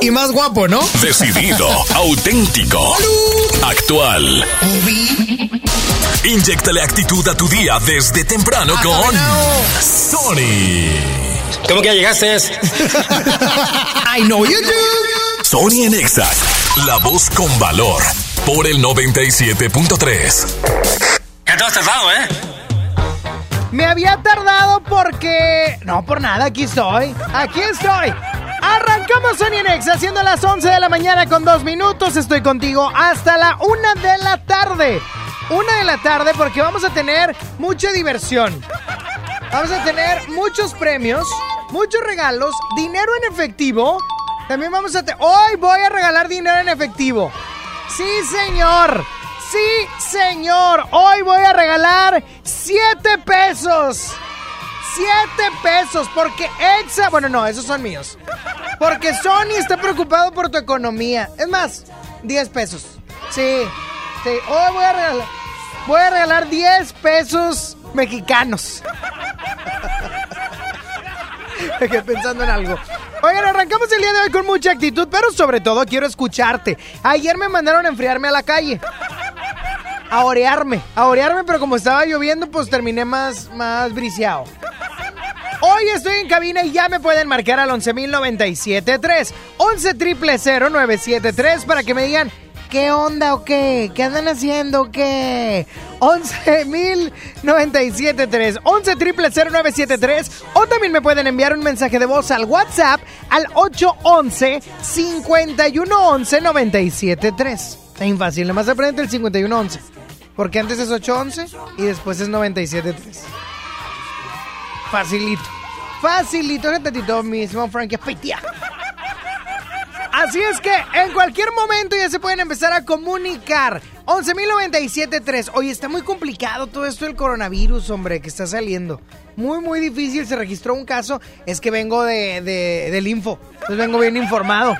Y más guapo, ¿no? decidido, auténtico, actual. Inyectale actitud a tu día desde temprano con Sony. ¿Cómo que ya llegaste? I know you do. Sony en Exa, la voz con valor, por el 97.3. Ya te has tardado, ¿eh? Me había tardado porque... No, por nada, aquí estoy. Aquí estoy. Arrancamos Sony en Exa, siendo las 11 de la mañana con dos minutos. Estoy contigo hasta la una de la tarde. Una de la tarde porque vamos a tener mucha diversión. Vamos a tener muchos premios, muchos regalos, dinero en efectivo. También vamos a... Hoy voy a regalar dinero en efectivo. Sí, señor. Sí, señor. Hoy voy a regalar 7 pesos. 7 pesos porque Exa... Bueno, no, esos son míos. Porque Sony está preocupado por tu economía. Es más, 10 pesos. Sí, sí. Hoy voy a regalar... Voy a regalar 10 pesos mexicanos. Me pensando en algo. Oigan, arrancamos el día de hoy con mucha actitud, pero sobre todo quiero escucharte. Ayer me mandaron a enfriarme a la calle. A orearme, a orearme, pero como estaba lloviendo, pues terminé más, más briseado. Hoy estoy en cabina y ya me pueden marcar al 11.097.3, 11 triple 0973 para que me digan qué onda o qué, qué andan haciendo o qué. 11.097.3, 11 triple 0973 o también me pueden enviar un mensaje de voz al WhatsApp al 811 5111 973. Está fácil, nomás aprende el 5111. Porque antes es 811 y después es 973. Facilito. Facilito, tantito mismo, Frankie Pitia. Así es que en cualquier momento ya se pueden empezar a comunicar. 11.097.3. Oye, está muy complicado todo esto del coronavirus, hombre, que está saliendo. Muy, muy difícil. Se registró un caso. Es que vengo de, de- del info. Entonces vengo bien informado.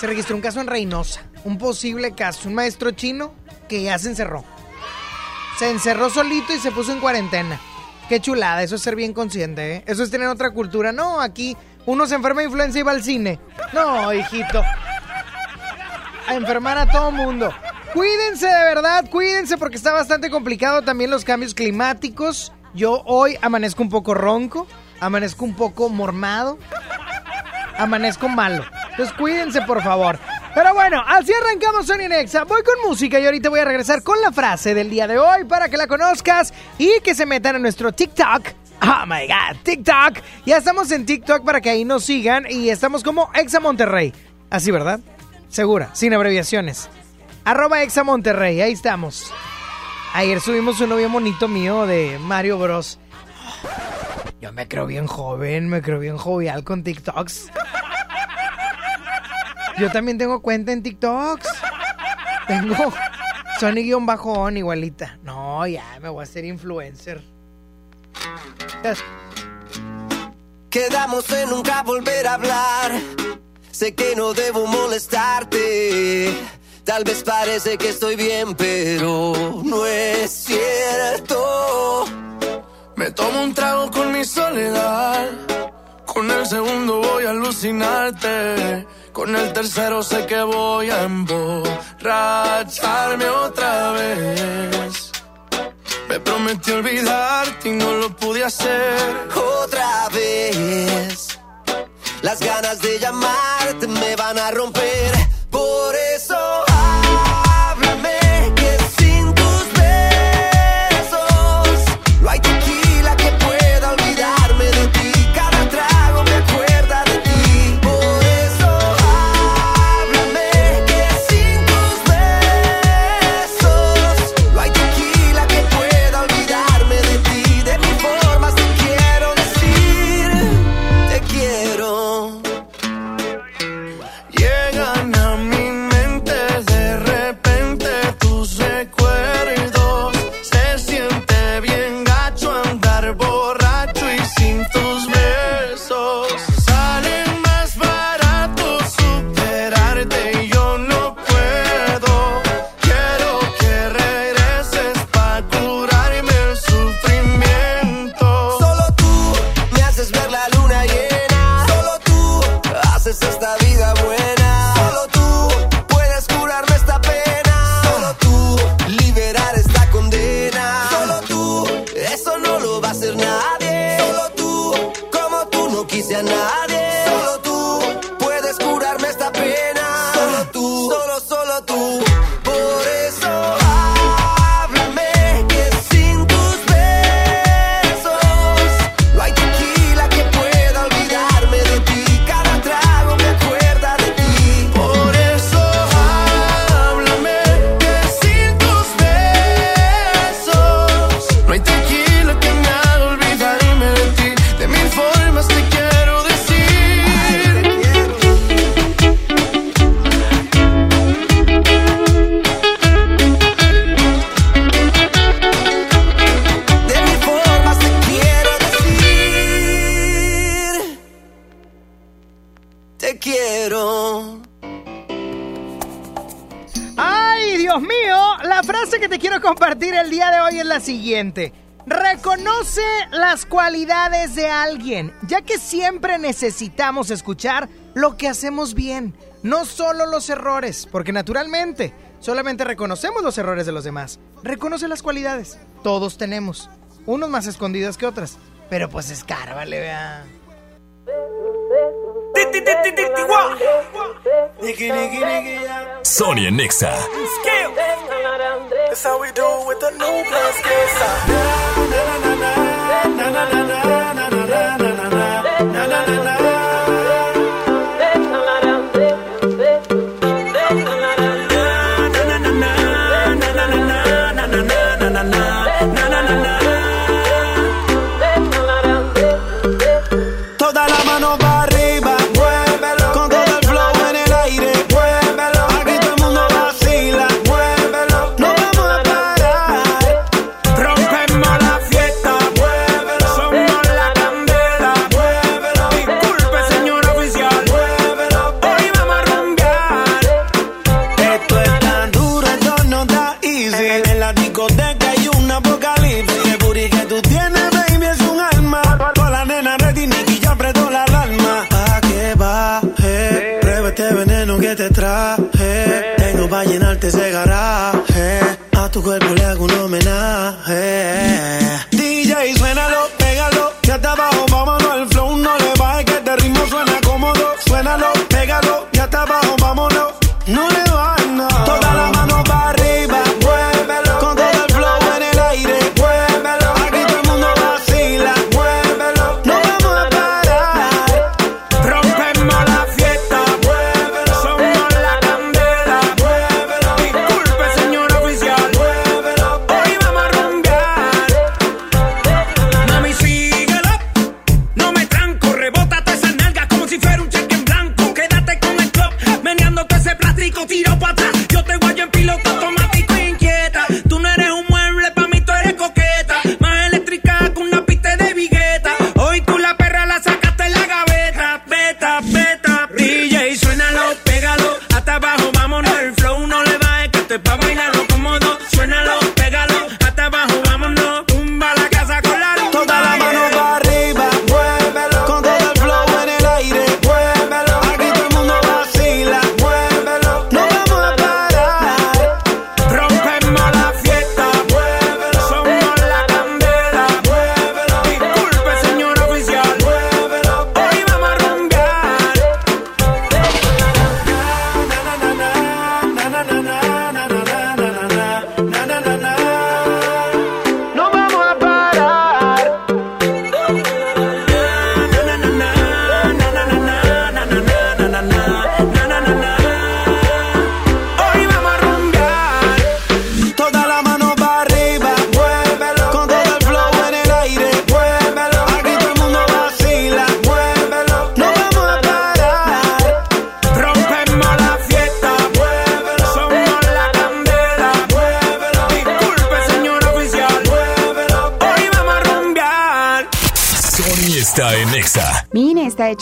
Se registró un caso en Reynosa. Un posible caso. Un maestro chino que ya se encerró. Se encerró solito y se puso en cuarentena. Qué chulada, eso es ser bien consciente, ¿eh? Eso es tener otra cultura. No, aquí uno se enferma de influenza y va al cine. No, hijito. A enfermar a todo mundo. Cuídense de verdad, cuídense porque está bastante complicado también los cambios climáticos. Yo hoy amanezco un poco ronco, amanezco un poco mormado, amanezco malo. Entonces cuídense por favor. Pero bueno, así arrancamos Sony Nexa. Voy con música y ahorita voy a regresar con la frase del día de hoy para que la conozcas y que se metan a nuestro TikTok. Oh my god, TikTok. Ya estamos en TikTok para que ahí nos sigan y estamos como Exa Monterrey. Así, ¿verdad? Segura, sin abreviaciones. Arroba Exa Monterrey, ahí estamos. Ayer subimos un novio bonito mío de Mario Bros. Yo me creo bien joven, me creo bien jovial con TikToks. Yo también tengo cuenta en TikToks. Tengo Sony-on igualita. No, ya me voy a hacer influencer. Quedamos en nunca volver a hablar. Sé que no debo molestarte. Tal vez parece que estoy bien, pero no es cierto. Me tomo un trago con mi soledad. Con el segundo voy a alucinarte. Con el tercero sé que voy a emborracharme otra vez. Me prometí olvidarte y no lo pude hacer. Otra vez. Las ganas de llamarte me van a romper. Compartir el día de hoy es la siguiente. Reconoce las cualidades de alguien, ya que siempre necesitamos escuchar lo que hacemos bien, no solo los errores, porque naturalmente solamente reconocemos los errores de los demás. Reconoce las cualidades. Todos tenemos, unos más escondidos que otras, pero pues escárvale, vea. Sonia Nexa. That's how we do it with the new plus kiss. Toda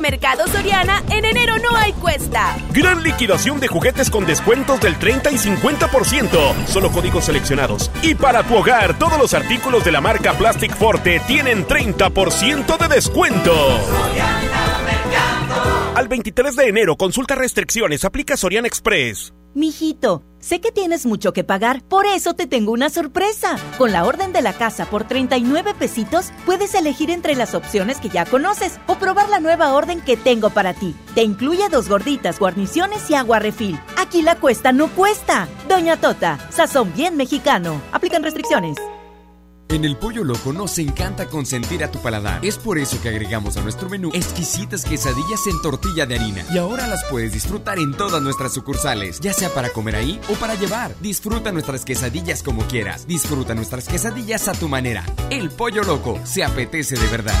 Mercado Soriana, en enero no hay cuesta. Gran liquidación de juguetes con descuentos del 30 y 50%. Solo códigos seleccionados. Y para tu hogar, todos los artículos de la marca Plastic Forte tienen 30% de descuento. Al 23 de enero, consulta restricciones, aplica Soriana Express. Mijito, sé que tienes mucho que pagar, por eso te tengo una sorpresa. Con la orden de la casa por 39 pesitos, puedes elegir entre las opciones que ya conoces probar la nueva orden que tengo para ti. Te incluye dos gorditas, guarniciones y agua refil. Aquí la cuesta no cuesta. Doña Tota, sazón bien mexicano. Aplican restricciones. En el Pollo Loco nos encanta consentir a tu paladar. Es por eso que agregamos a nuestro menú exquisitas quesadillas en tortilla de harina. Y ahora las puedes disfrutar en todas nuestras sucursales, ya sea para comer ahí o para llevar. Disfruta nuestras quesadillas como quieras. Disfruta nuestras quesadillas a tu manera. El Pollo Loco se apetece de verdad.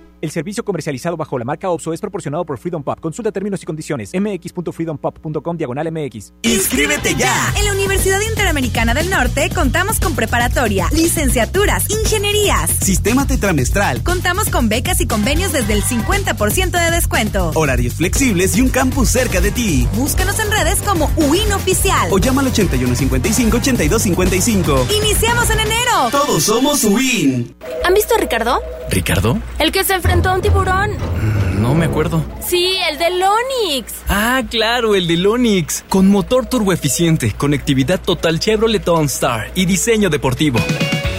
El servicio comercializado bajo la marca OPSO es proporcionado por Freedom Pop. Consulta términos y condiciones. mx.freedompop.com diagonal mx. ¡Inscríbete ya! En la Universidad Interamericana del Norte contamos con preparatoria, licenciaturas, ingenierías, sistema tetramestral. Contamos con becas y convenios desde el 50% de descuento. Horarios flexibles y un campus cerca de ti. Búscanos en redes como UIN Oficial. O llama al 8155-8255. ¡Iniciamos en enero! Todos somos UIN. ¿Han visto a Ricardo? ¿Ricardo? El que se enfrentó a un tiburón. No me acuerdo. Sí, el del Onix. Ah, claro, el del Onix. Con motor turboeficiente, conectividad total Chevrolet OnStar y diseño deportivo.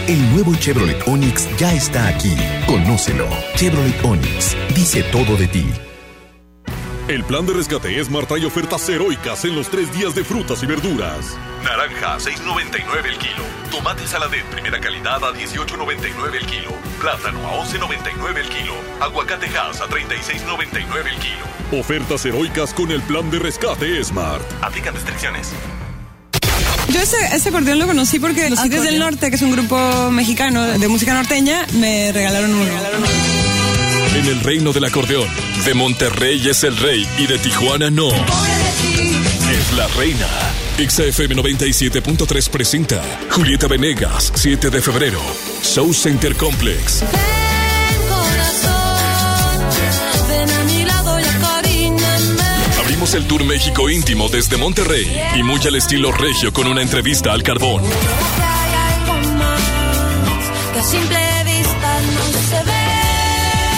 El nuevo Chevrolet Onix ya está aquí. Conócelo. Chevrolet Onix dice todo de ti. El plan de rescate Smart trae ofertas heroicas en los tres días de frutas y verduras. Naranja a 6.99 el kilo. Tomate saladet primera calidad a 18.99 el kilo. Plátano a 11.99 el kilo. Aguacate Hass a 36.99 el kilo. Ofertas heroicas con el plan de rescate Smart. Aplican restricciones. Yo ese, ese acordeón lo conocí porque los Tigres del Norte, que es un grupo mexicano de música norteña, me regalaron uno. En el reino del acordeón, de Monterrey es el rey y de Tijuana no. Es la reina. XFM 97.3 presenta Julieta Venegas, 7 de febrero. Show Center Complex. Abrimos el Tour México íntimo desde Monterrey y muy al estilo regio con una entrevista al carbón.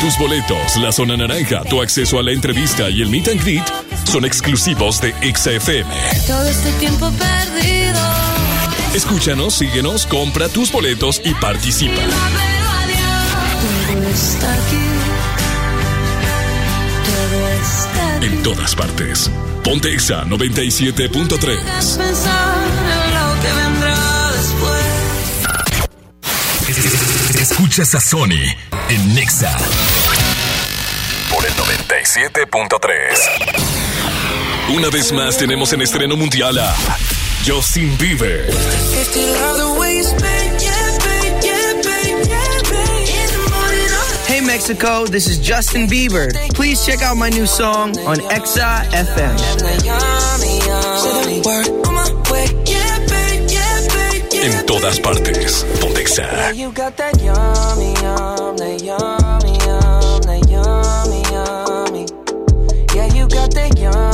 Tus boletos, la zona naranja, tu acceso a la entrevista y el meet and greet son exclusivos de XFM. Todo este tiempo perdido. Escúchanos, síguenos, compra tus boletos y participa. Todo está aquí. Todo está aquí. En todas partes. Ponte Exa 97.3. Escuchas a Sony en Nexa. Por el 97.3. Una vez más tenemos en estreno mundial a Justin Bieber. Hey Mexico, this is Justin Bieber. Please check out my new song on Exa FM. Got that yummy, yum,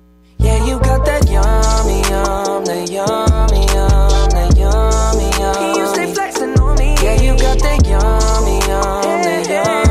Yeah, you got that yummy, yum, that yummy, yum, that yummy, yum. You stay flexing on me. Yeah, you got that yummy, yum, that yummy.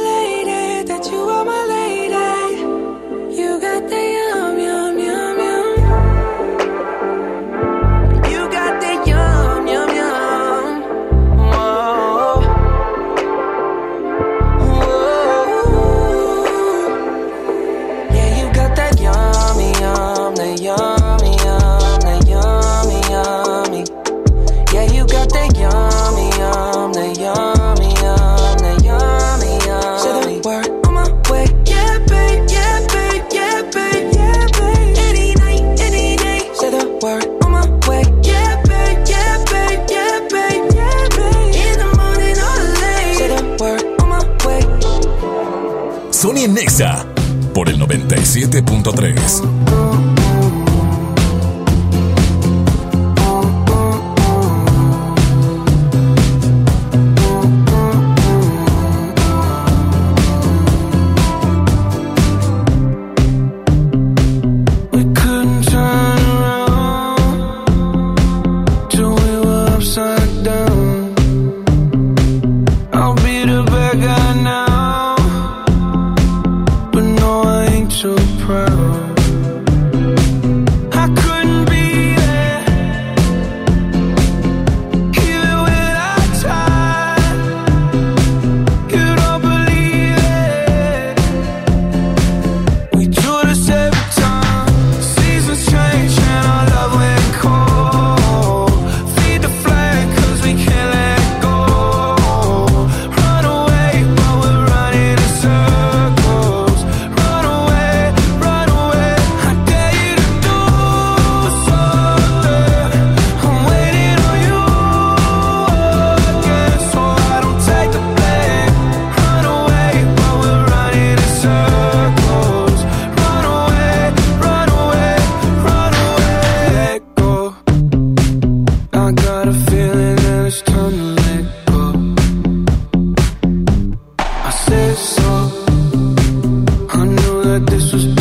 97.3. so I knew that this was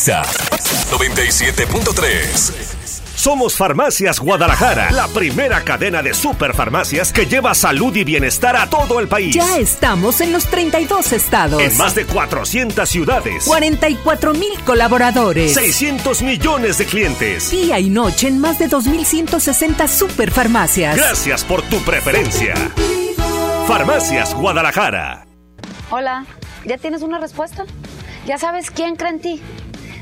Nexa 97.3. Somos Farmacias Guadalajara, la primera cadena de superfarmacias que lleva salud y bienestar a todo el país. Ya estamos en los 32 estados. En más de 400 ciudades. 44 mil colaboradores. 600 millones de clientes. Día y noche en más de 2.160 superfarmacias. Gracias por tu preferencia. Farmacias Guadalajara. Hola, ¿ya tienes una respuesta? ¿Ya sabes quién cree en ti?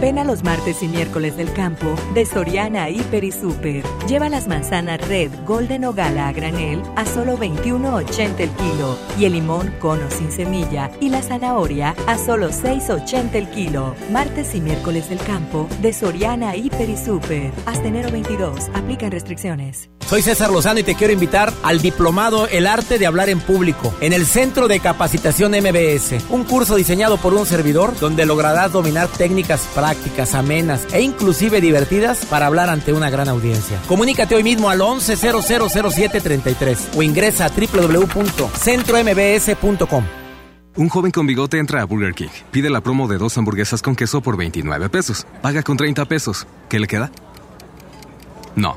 Ven a los martes y miércoles del campo de Soriana Hiper y Super. Lleva las manzanas Red, Golden o Gala a granel a solo 21.80 el kilo y el limón cono sin semilla y la zanahoria a solo 6.80 el kilo. Martes y miércoles del campo de Soriana Hiper y Super. Hasta enero 22. Aplican restricciones. Soy César Lozano y te quiero invitar al diplomado El arte de hablar en público en el Centro de Capacitación MBS, un curso diseñado por un servidor donde lograrás dominar técnicas prácticas, amenas e inclusive divertidas para hablar ante una gran audiencia. Comunícate hoy mismo al 11000733 o ingresa a www.centrombs.com. Un joven con bigote entra a Burger King, pide la promo de dos hamburguesas con queso por 29 pesos, paga con 30 pesos. ¿Qué le queda? No,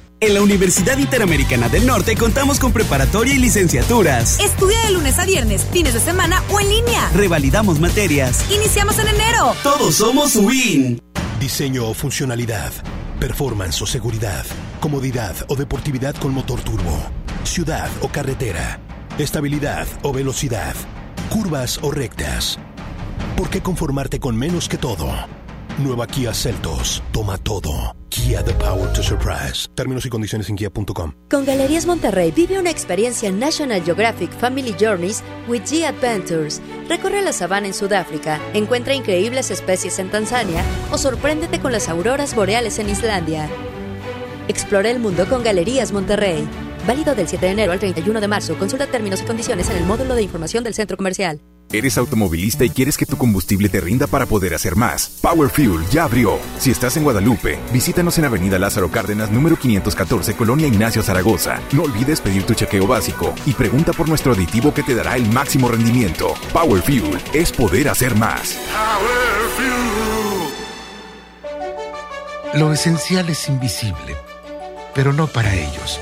En la Universidad Interamericana del Norte contamos con preparatoria y licenciaturas. Estudia de lunes a viernes, fines de semana o en línea. Revalidamos materias. Iniciamos en enero. Todos somos WIN. Diseño o funcionalidad, performance o seguridad, comodidad o deportividad con motor turbo, ciudad o carretera, estabilidad o velocidad, curvas o rectas. ¿Por qué conformarte con menos que todo? Nueva Kia Celtos. Toma todo. Kia The Power to Surprise. Términos y condiciones en kia.com. Con Galerías Monterrey vive una experiencia National Geographic Family Journeys with G Adventures. Recorre la sabana en Sudáfrica, encuentra increíbles especies en Tanzania o sorpréndete con las auroras boreales en Islandia. Explora el mundo con Galerías Monterrey. Válido del 7 de enero al 31 de marzo. Consulta términos y condiciones en el módulo de información del centro comercial. ¿Eres automovilista y quieres que tu combustible te rinda para poder hacer más? Power Fuel ya abrió. Si estás en Guadalupe, visítanos en Avenida Lázaro Cárdenas, número 514, Colonia Ignacio Zaragoza. No olvides pedir tu chequeo básico y pregunta por nuestro aditivo que te dará el máximo rendimiento. Power Fuel es poder hacer más. Lo esencial es invisible, pero no para ellos.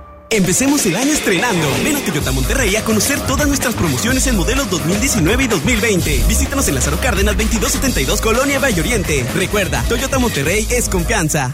Empecemos el año estrenando. Ven a Toyota Monterrey a conocer todas nuestras promociones en modelos 2019 y 2020. Visítanos en Lázaro Cárdenas 2272 Colonia Valle Oriente. Recuerda, Toyota Monterrey es confianza.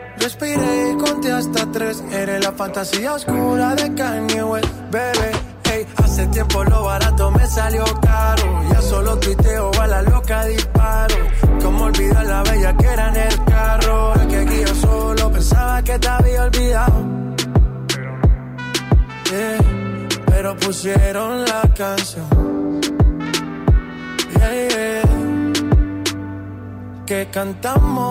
Respiré y conté hasta tres. Eres la fantasía oscura de Kanye West, bebé. Hey, hace tiempo lo barato me salió caro. Ya solo tuiteo a la loca disparo. Como olvidar la bella que era en el carro. El que guía solo pensaba que te había olvidado. Yeah, pero pusieron la canción. Yeah, yeah. Que cantamos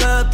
Ya hace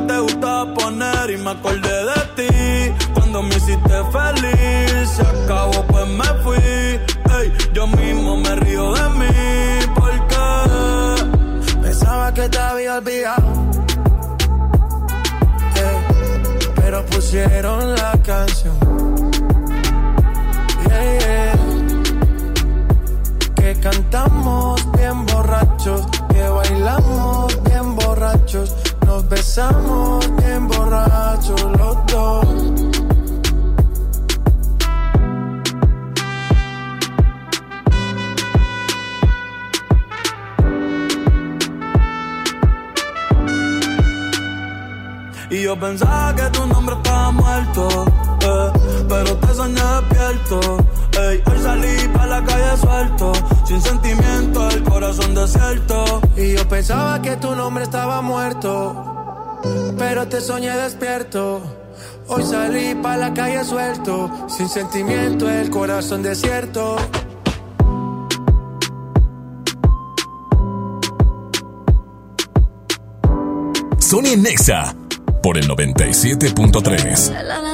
te gustaba poner y me acordé de ti, cuando me hiciste feliz, se acabó pues me fui, ey, yo mismo me río de mí, porque Pensaba que te había olvidado. Yeah, pero pusieron la canción. Cantamos bien borrachos, que bailamos bien borrachos, nos besamos bien borrachos los dos. Y yo pensaba que tu nombre estaba muerto, eh, pero te soñé despierto. Ey, hoy salí para la calle suelto, sin sentimiento, el corazón desierto. Y yo pensaba que tu nombre estaba muerto, pero te soñé despierto. Hoy salí para la calle suelto, sin sentimiento, el corazón desierto. Sony Nexa por el 97.3.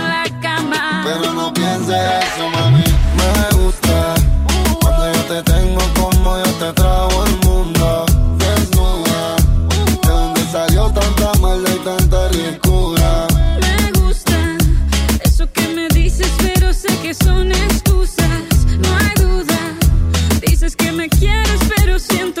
Pero no pienses eso, mami. Me gusta cuando yo te tengo como yo te trago el mundo. Desnuda, de donde salió tanta maldad y tanta ricura. Me gusta eso que me dices, pero sé que son excusas. No hay duda. Dices que me quieres, pero siento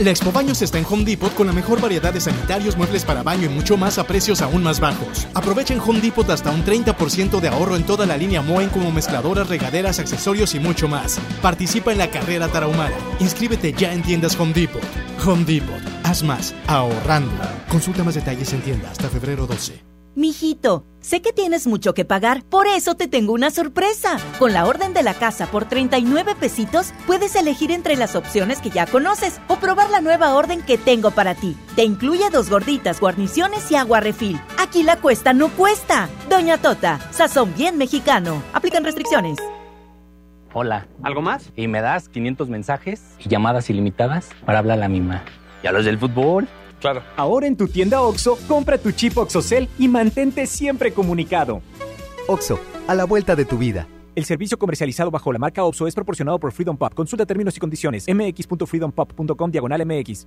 La Expo Baños está en Home Depot con la mejor variedad de sanitarios, muebles para baño y mucho más a precios aún más bajos. Aprovecha en Home Depot hasta un 30% de ahorro en toda la línea Moen como mezcladoras, regaderas, accesorios y mucho más. Participa en la carrera tarahumara. Inscríbete ya en tiendas Home Depot. Home Depot. Haz más ahorrando. Consulta más detalles en tienda hasta febrero 12. Mijito, sé que tienes mucho que pagar, por eso te tengo una sorpresa. Con la orden de la casa por 39 pesitos, puedes elegir entre las opciones que ya conoces probar la nueva orden que tengo para ti. Te incluye dos gorditas, guarniciones y agua refil. Aquí la cuesta no cuesta. Doña Tota, sazón bien mexicano. Aplican restricciones. Hola. ¿Algo más? Y me das 500 mensajes y llamadas ilimitadas para hablar a la misma. ¿Y a los del fútbol? Claro. Ahora en tu tienda OXO, compra tu chip OXOCEL y mantente siempre comunicado. OXO, a la vuelta de tu vida. El servicio comercializado bajo la marca OXO es proporcionado por Freedom Pop. Consulta términos y condiciones. mx.freedompop.com diagonal mx.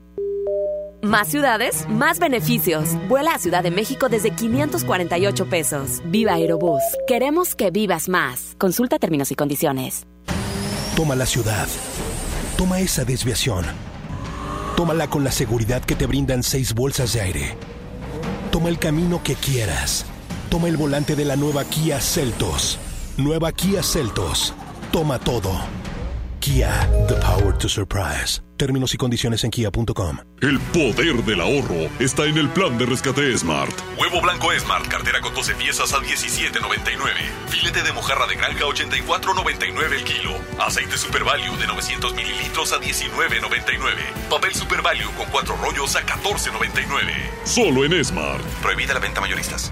Más ciudades, más beneficios. Vuela a Ciudad de México desde 548 pesos. Viva Aerobús. Queremos que vivas más. Consulta términos y condiciones. Toma la ciudad. Toma esa desviación. Tómala con la seguridad que te brindan seis bolsas de aire. Toma el camino que quieras. Toma el volante de la nueva Kia Celtos. Nueva Kia Celtos. Toma todo. Kia, the power to surprise. Términos y condiciones en kia.com. El poder del ahorro está en el plan de rescate Smart. Huevo blanco Smart, cartera con 12 piezas a 17.99. Filete de mojarra de granja 84.99 el kilo. Aceite Super Value de 900 mililitros a 19.99. Papel Super Value con 4 rollos a 14.99. Solo en Smart. Prohibida la venta mayoristas.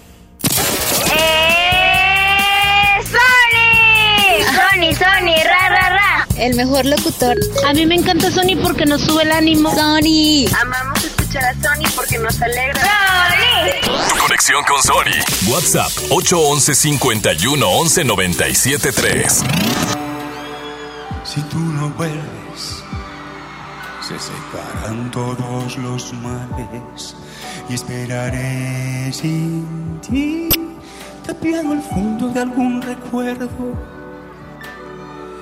¡Sony! ¡Sony! ¡Ra, ra, ra! El mejor locutor. A mí me encanta Sony porque nos sube el ánimo. Sony. Amamos escuchar a Sony porque nos alegra. ¡Sony! Conexión con Sony. WhatsApp 811 51 11 97 3. Si tú no vuelves, se separan todos los males y esperaré sin ti, tapiando el fondo de algún recuerdo.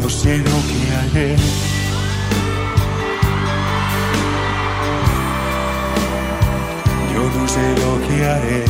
No sé lo que haré. Yo no sé lo que haré.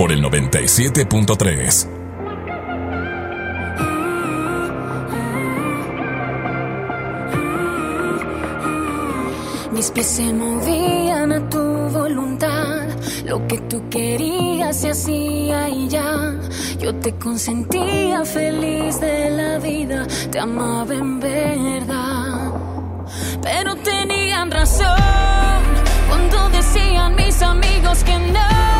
por el 97.3. Mis pies se movían a tu voluntad. Lo que tú querías se hacía y ya. Yo te consentía feliz de la vida. Te amaba en verdad. Pero tenían razón cuando decían mis amigos que no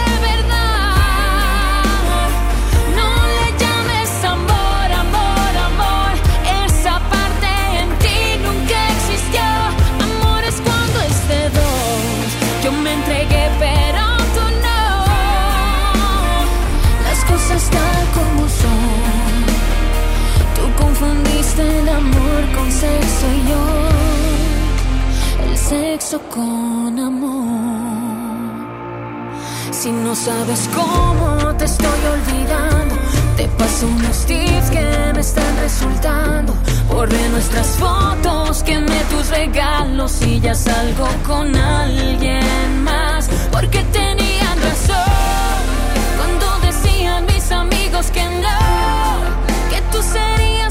amor con sexo y yo el sexo con amor. Si no sabes cómo te estoy olvidando, te paso unos tips que me están resultando. Borré nuestras fotos, quemé tus regalos y ya salgo con alguien más. Porque tenían razón cuando decían mis amigos que no, que tú serías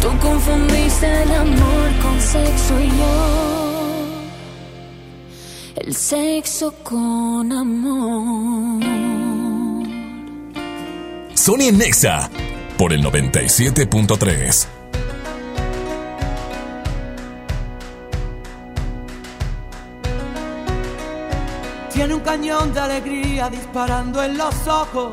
Tú confundiste el amor con sexo y yo. El sexo con amor. Sony en Nexa por el 97.3. Tiene un cañón de alegría disparando en los ojos.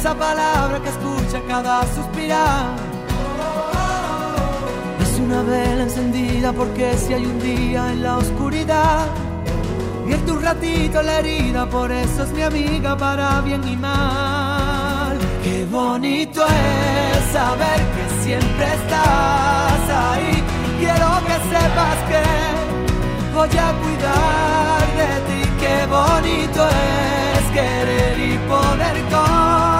Es esa palabra que escucha cada suspirar. Es una vela encendida porque si hay un día en la oscuridad, vierte un ratito la herida, por eso es mi amiga para bien y mal. Qué bonito es saber que siempre estás ahí. Quiero que sepas que voy a cuidar de ti. Qué bonito es querer y poder confiar.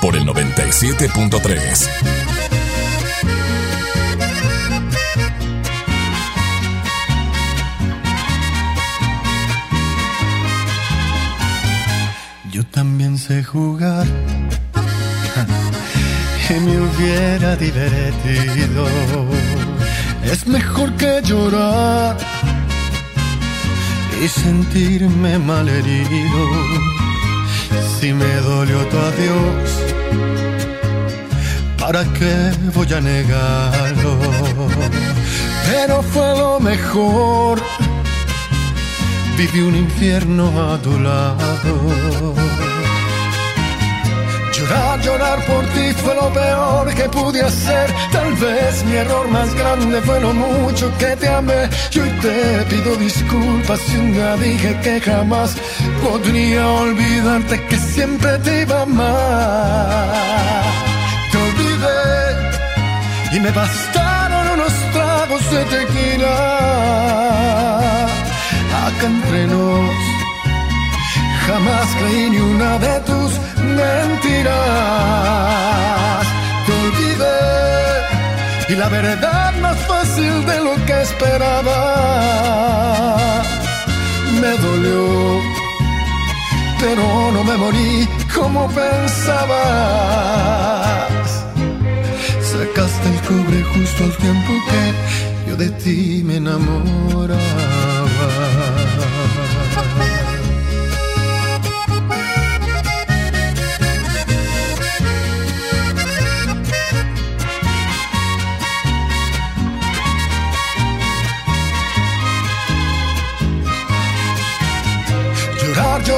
Por el 97.3. Yo también sé jugar y me hubiera divertido. Es mejor que llorar y sentirme malherido. Si me dolió tu adiós, ¿para qué voy a negarlo? Pero fue lo mejor. Viví un infierno a tu lado. Llorar, llorar por ti fue lo peor que pude hacer. Tal vez mi error más grande fue lo mucho que te amé. Y hoy te pido disculpas si un dije que jamás podría olvidarte que siempre te iba amar. Te olvidé y me bastaron unos tragos de tequila. Acá entre nos Jamás creí ni una de tus mentiras. Te olvidé y la verdad más fácil de lo que esperaba. Me dolió, pero no me morí como pensabas. Sacaste el cobre justo al tiempo que yo de ti me enamoraba.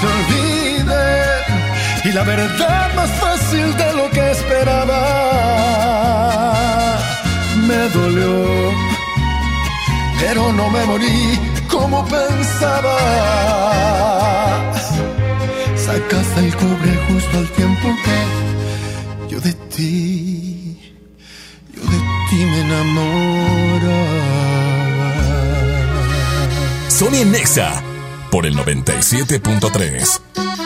Te olvidé y la verdad más fácil de lo que esperaba. Me dolió, pero no me morí como pensabas. Sacaste el cobre justo al tiempo que yo de ti, yo de ti me enamoraba. Sony Nexa por el 97.3.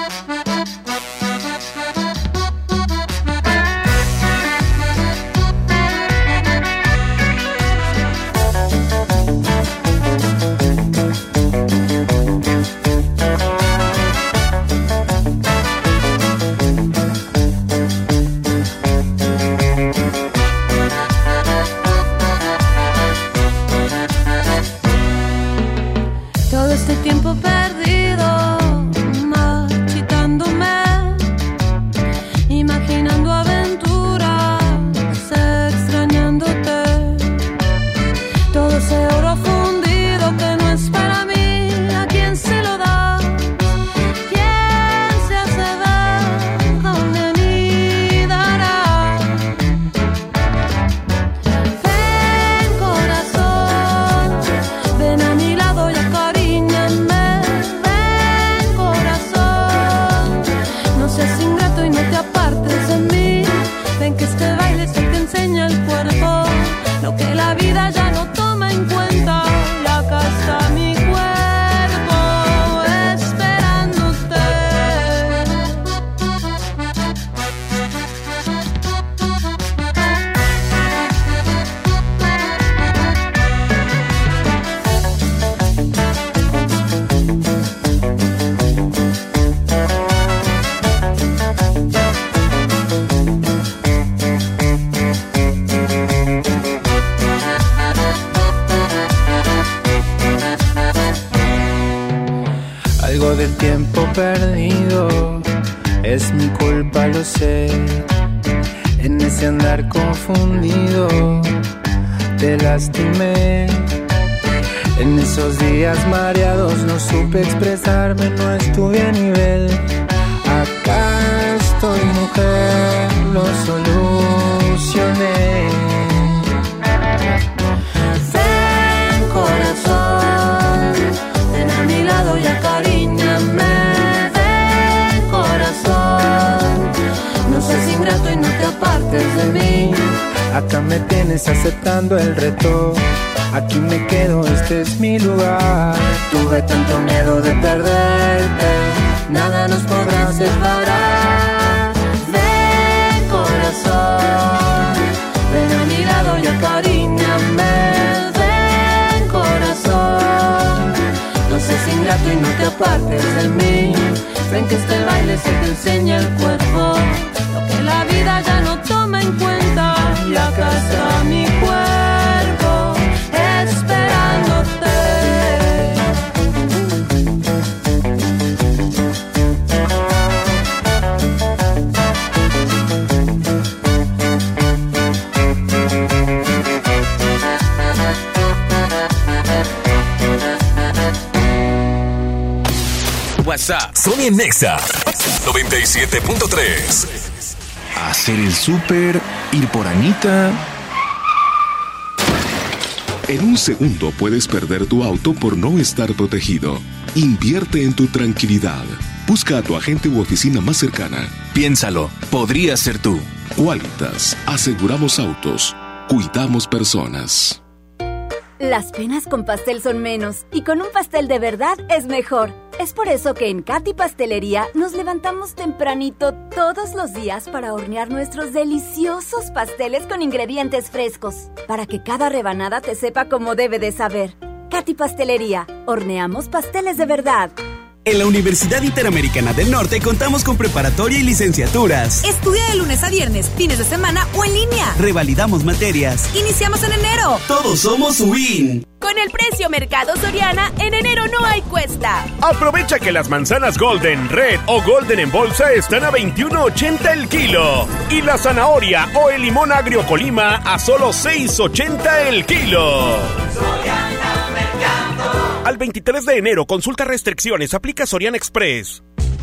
súper, ir por Anita. En un segundo puedes perder tu auto por no estar protegido. Invierte en tu tranquilidad. Busca a tu agente u oficina más cercana. Piénsalo, podría ser tú. Qualitas, aseguramos autos, cuidamos personas. Las penas con pastel son menos y con un pastel de verdad es mejor. Es por eso que en Katy Pastelería nos levantamos tempranito todos los días para hornear nuestros deliciosos pasteles con ingredientes frescos, para que cada rebanada te sepa como debe de saber. Katy Pastelería, horneamos pasteles de verdad. En la Universidad Interamericana del Norte contamos con preparatoria y licenciaturas. Estudia de lunes a viernes, fines de semana o en línea. Revalidamos materias. Iniciamos en enero. Todos somos WIN. Con el precio Mercado Soriana, en enero no hay cuesta. Aprovecha que las manzanas Golden, Red o Golden en bolsa están a 21.80 el kilo. Y la zanahoria o el limón agrio Colima a solo 6.80 el kilo. Al 23 de enero, consulta restricciones, aplica Soriana Express.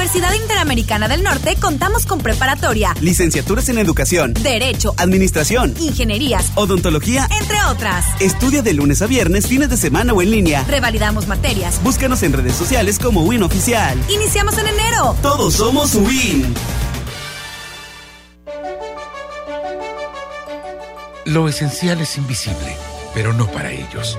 En la Universidad Interamericana del Norte contamos con preparatoria, Licenciaturas en Educación, Derecho, Administración, Ingenierías, Odontología, entre otras. Estudia de lunes a viernes, fines de semana o en línea. Revalidamos materias. Búscanos en redes sociales como Win Oficial. Iniciamos en enero. Todos somos Win. Lo esencial es invisible, pero no para ellos.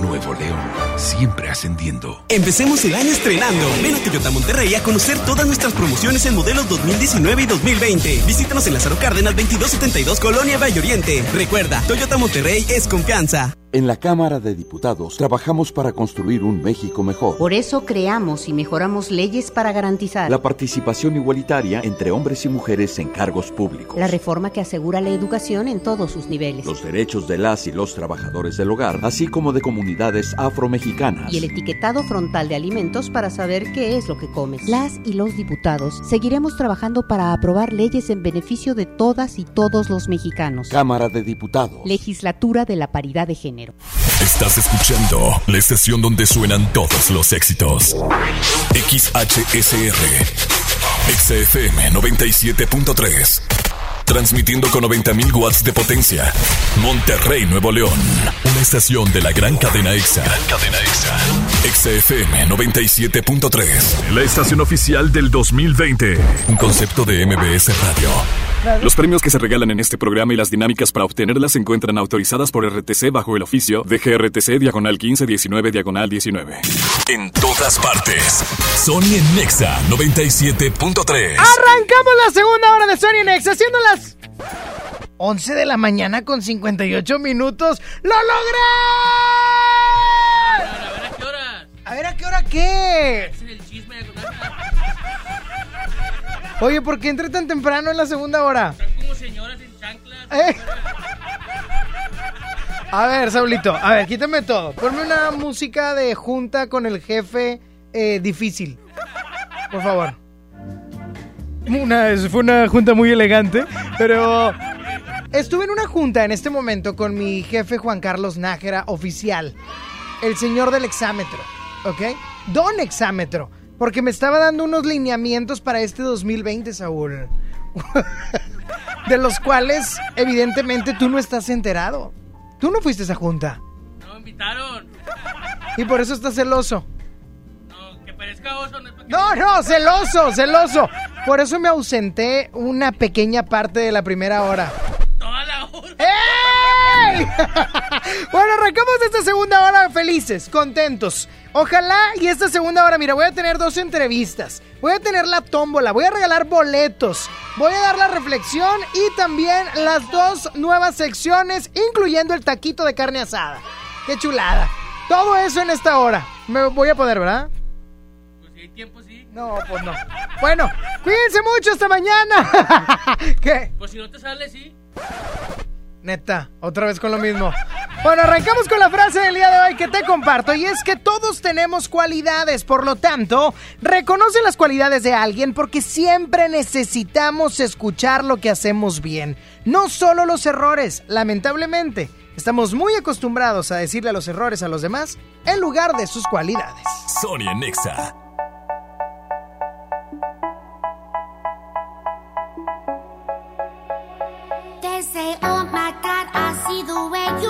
Nuevo León, siempre ascendiendo. Empecemos el año estrenando. Ven a Toyota Monterrey a conocer todas nuestras promociones en modelos 2019 y 2020. Visítanos en Lázaro Cárdenas 2272 Colonia Valle Oriente. Recuerda, Toyota Monterrey es confianza. En la Cámara de Diputados trabajamos para construir un México mejor. Por eso creamos y mejoramos leyes para garantizar la participación igualitaria entre hombres y mujeres en cargos públicos. La reforma que asegura la educación en todos sus niveles. Los derechos de las y los trabajadores del hogar, así como de comunidades afromexicanas. Y el etiquetado frontal de alimentos para saber qué es lo que comes. Las y los diputados seguiremos trabajando para aprobar leyes en beneficio de todas y todos los mexicanos. Cámara de Diputados. Legislatura de la Paridad de Género. Estás escuchando la estación donde suenan todos los éxitos. XHSR. XFM 97.3. Transmitiendo con 90.000 watts de potencia. Monterrey, Nuevo León. Una estación de la gran cadena EXA. Gran cadena EXA. XFM 97.3. La estación oficial del 2020. Un concepto de MBS Radio. Los premios que se regalan en este programa y las dinámicas para obtenerlas se encuentran autorizadas por RTC bajo el oficio de GRTC Diagonal 1519 Diagonal 19. En todas partes. Sony en Nexa 97.3. Arrancamos la segunda hora de Sony Nexa, siendo las 11 de la mañana con 58 minutos. ¡Lo logré! A ver, ¿a qué hora qué? Oye, ¿por qué entré tan temprano en la segunda hora? como señoras en chanclas. Eh. A ver, Saulito, a ver, quítame todo. Ponme una música de junta con el jefe eh, difícil. Por favor. Una, fue una junta muy elegante, pero estuve en una junta en este momento con mi jefe Juan Carlos Nájera, oficial. El señor del exámetro, ¿ok? Don exámetro. Porque me estaba dando unos lineamientos para este 2020, Saúl. de los cuales, evidentemente, tú no estás enterado. Tú no fuiste a esa junta. No me invitaron. Y por eso estás celoso. No, que parezca oso. No, es no, no, celoso, celoso. Por eso me ausenté una pequeña parte de la primera hora. bueno, arrancamos esta segunda hora felices, contentos. Ojalá y esta segunda hora, mira, voy a tener dos entrevistas. Voy a tener la tómbola, voy a regalar boletos, voy a dar la reflexión y también las dos nuevas secciones, incluyendo el taquito de carne asada. ¡Qué chulada! Todo eso en esta hora. Me voy a poder, ¿verdad? Pues si hay tiempo, sí. No, pues no. Bueno, cuídense mucho esta mañana. ¿Qué? Pues si no te sale, sí. Neta, otra vez con lo mismo. Bueno, arrancamos con la frase del día de hoy que te comparto y es que todos tenemos cualidades, por lo tanto, reconoce las cualidades de alguien porque siempre necesitamos escuchar lo que hacemos bien, no solo los errores, lamentablemente. Estamos muy acostumbrados a decirle los errores a los demás en lugar de sus cualidades. Sonia Nexa.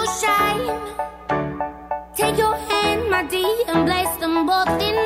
Shine. Take your hand, my dear, and place them both in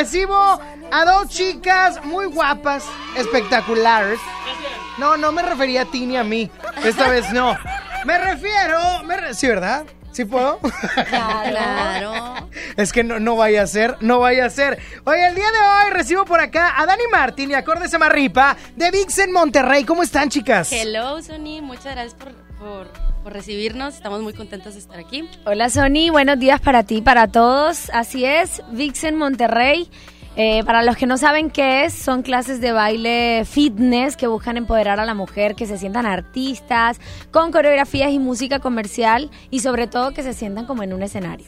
recibo a dos chicas muy guapas, espectaculares. No, no me refería a ti ni a mí. Esta vez no. Me refiero. Me re- sí, ¿verdad? ¿Sí puedo? Claro. Es que no, no vaya a ser, no vaya a ser. Oye, el día de hoy recibo por acá a Dani Martín y a Cordes Amarripa de Vixen Monterrey. ¿Cómo están, chicas? Hello, Sony. Muchas gracias por, por, por recibirnos. Estamos muy contentos de estar aquí. Hola Sony, buenos días para ti, para todos. Así es, Vixen Monterrey. Eh, para los que no saben qué es, son clases de baile fitness que buscan empoderar a la mujer, que se sientan artistas, con coreografías y música comercial y sobre todo que se sientan como en un escenario.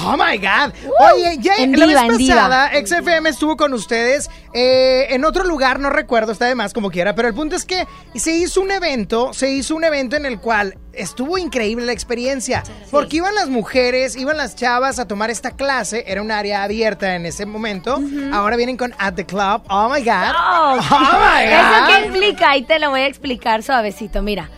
Oh my God. Oye, ya En la diva, vez pasada XFM estuvo con ustedes eh, en otro lugar, no recuerdo, está de más como quiera, pero el punto es que se hizo un evento, se hizo un evento en el cual estuvo increíble la experiencia, porque iban las mujeres, iban las chavas a tomar esta clase, era un área abierta en ese momento, ahora vienen con At the Club, oh my God. Oh, Oh my ¿Eso God. qué implica? Ahí te lo voy a explicar suavecito. Mira,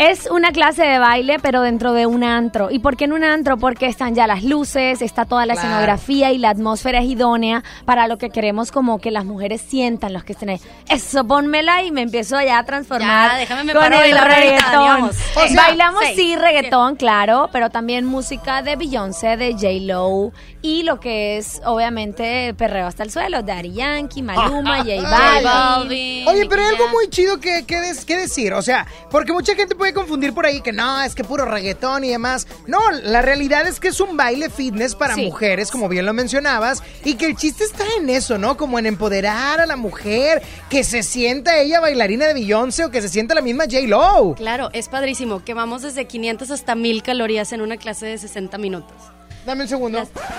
es una clase de baile, pero dentro de un antro. ¿Y por qué en un antro? Porque están ya las luces, está toda la Claro. escenografía y la atmósfera es idónea para lo que queremos como que las mujeres sientan, los que estén ahí. Eso, ponmela y me empiezo ya a transformar Ya, déjame me con el reggaetón. O sea, Bailamos Seis. sí reggaetón, claro, pero también música de Beyoncé, de J-Lo y lo que es obviamente perreo hasta el suelo, Daddy Yankee, Maluma, J Balvin. Oye, pero hay algo muy chido que, que, des- que decir. O sea, porque mucha gente puede confundir por ahí que no, es que puro reggaetón y demás. No, la realidad es que es un baile fitness para Sí. mujeres, como bien lo mencionabas. Y que el chiste está en eso, ¿no? Como en empoderar a la mujer, que se sienta ella bailarina de Beyoncé o que se sienta la misma J-Lo. Claro, es padrísimo. Que vamos desde 500 hasta 1000 calorías en una clase de 60 minutos. Dame un segundo.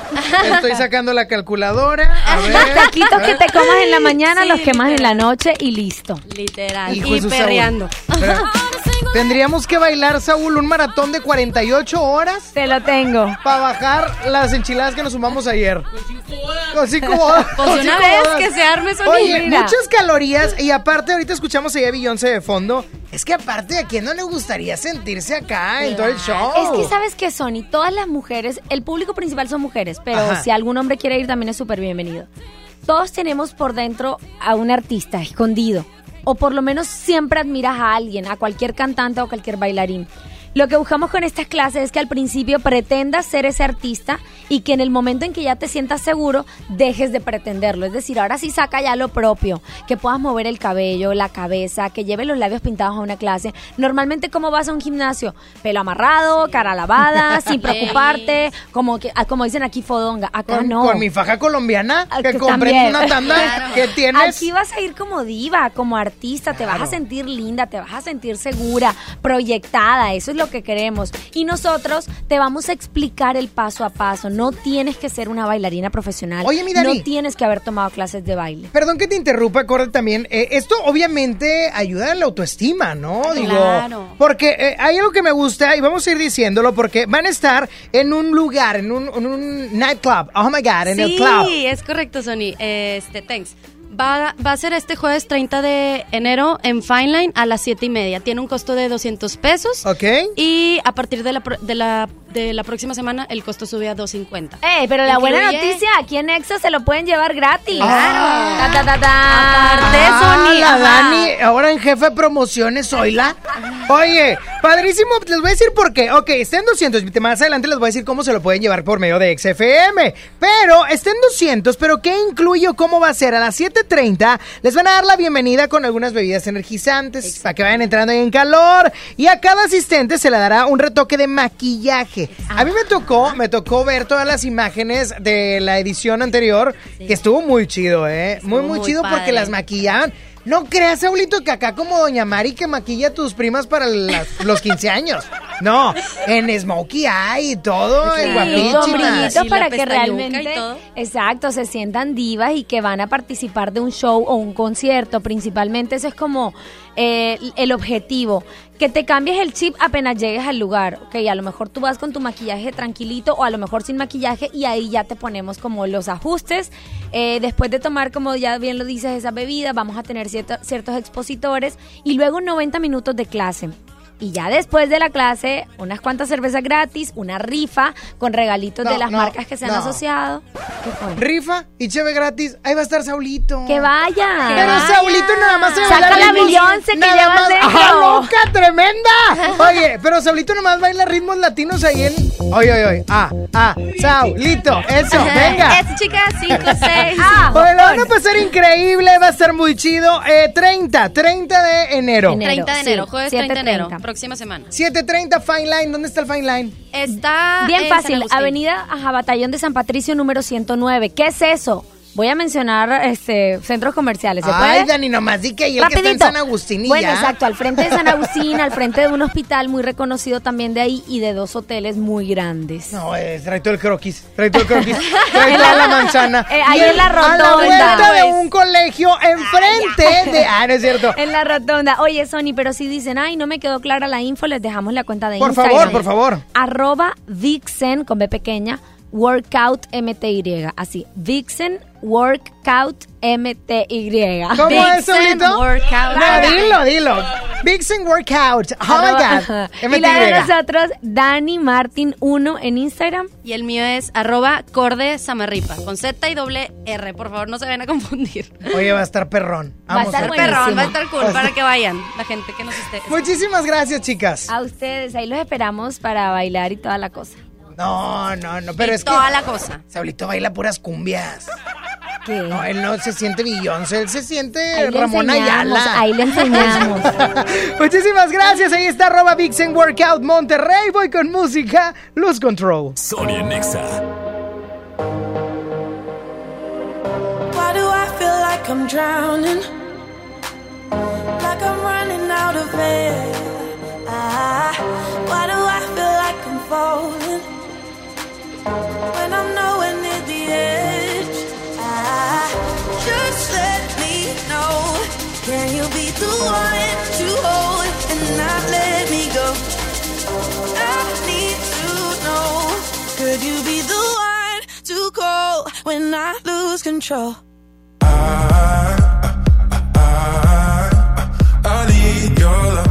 Estoy sacando la calculadora. A ver. Los taquitos que te comas en la mañana, Sí, los quemas en la noche y listo. Literal. Hijo y perreando. Tendríamos que bailar, Saúl, un maratón de 48 horas. Te lo tengo. Para bajar las enchiladas que nos sumamos ayer. Con cinco bodas. Pues Con una cinco vez bodas. que se arme Sony, Oye, mira. muchas calorías. Y aparte, ahorita escuchamos allá a Beyoncé de fondo. Es que aparte, ¿a quién no le gustaría sentirse acá en todo el show? Es que sabes que Sony, todas las mujeres, el público principal son mujeres, pero Ajá. si algún hombre quiere ir también es súper bienvenido. Todos tenemos por dentro a un artista escondido, o por lo menos siempre admiras a alguien, a cualquier cantante o cualquier bailarín. Lo que buscamos con estas clases es que al principio pretendas ser ese artista y que en el momento en que ya te sientas seguro, dejes de pretenderlo. Es decir, ahora sí saca ya lo propio, que puedas mover el cabello, la cabeza, que lleve los labios pintados a una clase. Normalmente, ¿cómo vas a un gimnasio? Pelo amarrado, cara lavada, sin preocuparte, como que ah, como dicen aquí fodonga. Acá Con, no. con mi faja colombiana que que compré en una tanda Claro. que tienes. Aquí vas a ir como diva, como artista, te vas a sentir linda, te vas a sentir segura, proyectada, eso es lo que queremos. Y nosotros te vamos a explicar el paso a paso. No tienes que ser una bailarina profesional. Oye, mi Dani. No tienes que haber tomado clases de baile. Perdón que te interrumpa, Corre, también. Eh, esto obviamente ayuda a la autoestima, ¿no? Digo, Claro. porque eh, hay algo que me gusta y vamos a ir diciéndolo porque van a estar en un lugar, en un, en un nightclub. Oh my God, en el sí, club. es correcto, Sony. Este, thanks. Va, va a ser este jueves 30 de enero en Fine Line a las 7 y media. Tiene un costo de 200 pesos. Ok. Y a partir de la, de la, de la próxima semana el costo sube a 250. ¡Ey! Pero la buena noticia, aquí en Exa se lo pueden llevar gratis. Ah. Ta, ta, ta, ta. Aparte, Ah, Sony, la ajá. Dani, ahora en jefe de promociones, oíla. Oye, padrísimo, les voy a decir por qué. Ok, está en 200, más adelante les voy a decir cómo se lo pueden llevar por medio de XFM. Pero está en 200, pero ¿qué incluye o cómo va a ser? A las 7.30 les van a dar la bienvenida con algunas bebidas energizantes para que vayan entrando ahí en calor. Y a cada asistente se le dará un retoque de maquillaje. A mí me tocó, me tocó ver todas las imágenes de la edición anterior, que estuvo muy chido, ¿eh? muy, Estuvo muy muy chido porque las maquillaban. No creas, Saulito, que acá como Doña Mari que maquilla a tus primas para las- los 15 años. No, en Smokey Eye y todo, en Sí, la para que realmente, y todo. exacto, se sientan divas y que van a participar de un show o un concierto. Principalmente eso es como eh, el objetivo, que te cambies el chip apenas llegues al lugar. Ok, a lo mejor tú vas con tu maquillaje tranquilito o a lo mejor sin maquillaje y ahí ya te ponemos como los ajustes. Eh, después de tomar, como ya bien lo dices, esa bebida, vamos a tener cierto- ciertos expositores y luego 90 minutos de clase. Y ya después de la clase, unas cuantas cervezas gratis, una rifa con regalitos No, de las no, marcas que se han no. asociado. ¿Qué fue? Rifa y cheve gratis. Ahí va a estar Saulito. Que vaya. Pero Saulito nada más se Saca baila la ritmos- Beyoncé que nada llevas más-. ¡Ajá, loca, tremenda! Oye, pero Saulito nomás baila ritmos latinos ahí en... Oye, oye, oye. Ah, ah, Saulito, eso, venga. Es chica 5, 6. Ah, Oye, lo van a pasar increíble, va a estar muy chido. Eh, 30, 30 de enero. 30 de enero, sí, jueves 30 de enero, 7:30. Próxima semana. 7.30 Fine Line, ¿dónde está el Fine Line? Está Bien en San fácil, Agustín. Avenida Ajá, Batallón de San Patricio número 109. ¿Qué es eso? Voy a mencionar este centros comerciales. ¿Se Ay, puede? Dani, nomás di que ahí el que está en. San Agustín y Bueno, ya. exacto, al frente de San Agustín, al frente de un hospital muy reconocido también de ahí y de dos hoteles muy grandes. No, eh, trae todo el croquis, trae todo el croquis, trae toda la- manzana. Eh, ahí en la A la rotonda. vuelta de un colegio enfrente de... Ah, no es cierto. En la rotonda. Oye, Sony, pero si dicen, ay, no me quedó clara la info, les dejamos la cuenta de Por Instagram. favor, por favor. Arroba Vixen, con B pequeña, Workout MTY. Así, Vixen Workout MTY. ¿Cómo es, Saulito? Workout. No, dilo, dilo. Vixen Workout. Oh my God. y la de MTY. nosotros, Dani Martin 1 en Instagram. Y el mío es arroba corde samarripa, con Z y doble R. Por favor, no se vayan a confundir. Oye, va a estar perrón. Va a Vamos estar Va a perrón, va a estar cool para que vayan, la gente que nos esté. Muchísimas gracias, chicas. A ustedes, ahí los esperamos para bailar y toda la cosa. No, no, no, pero Y es toda que... la cosa. Saulito baila puras cumbias. ¿Qué? No, él no se siente Beyoncé, él se siente Ahí Ramón Ayala. ahí le enseñamos. Muchísimas gracias. Ahí está arroba Vixen Workout Monterrey. Voy con música. Luz Control. Sonia Nexa. Why do I feel like I'm drowning? Like I'm running out of air. Can you be the one to hold and not let me go? I need to know. Could you be the one to call when I lose control? I I I need your love.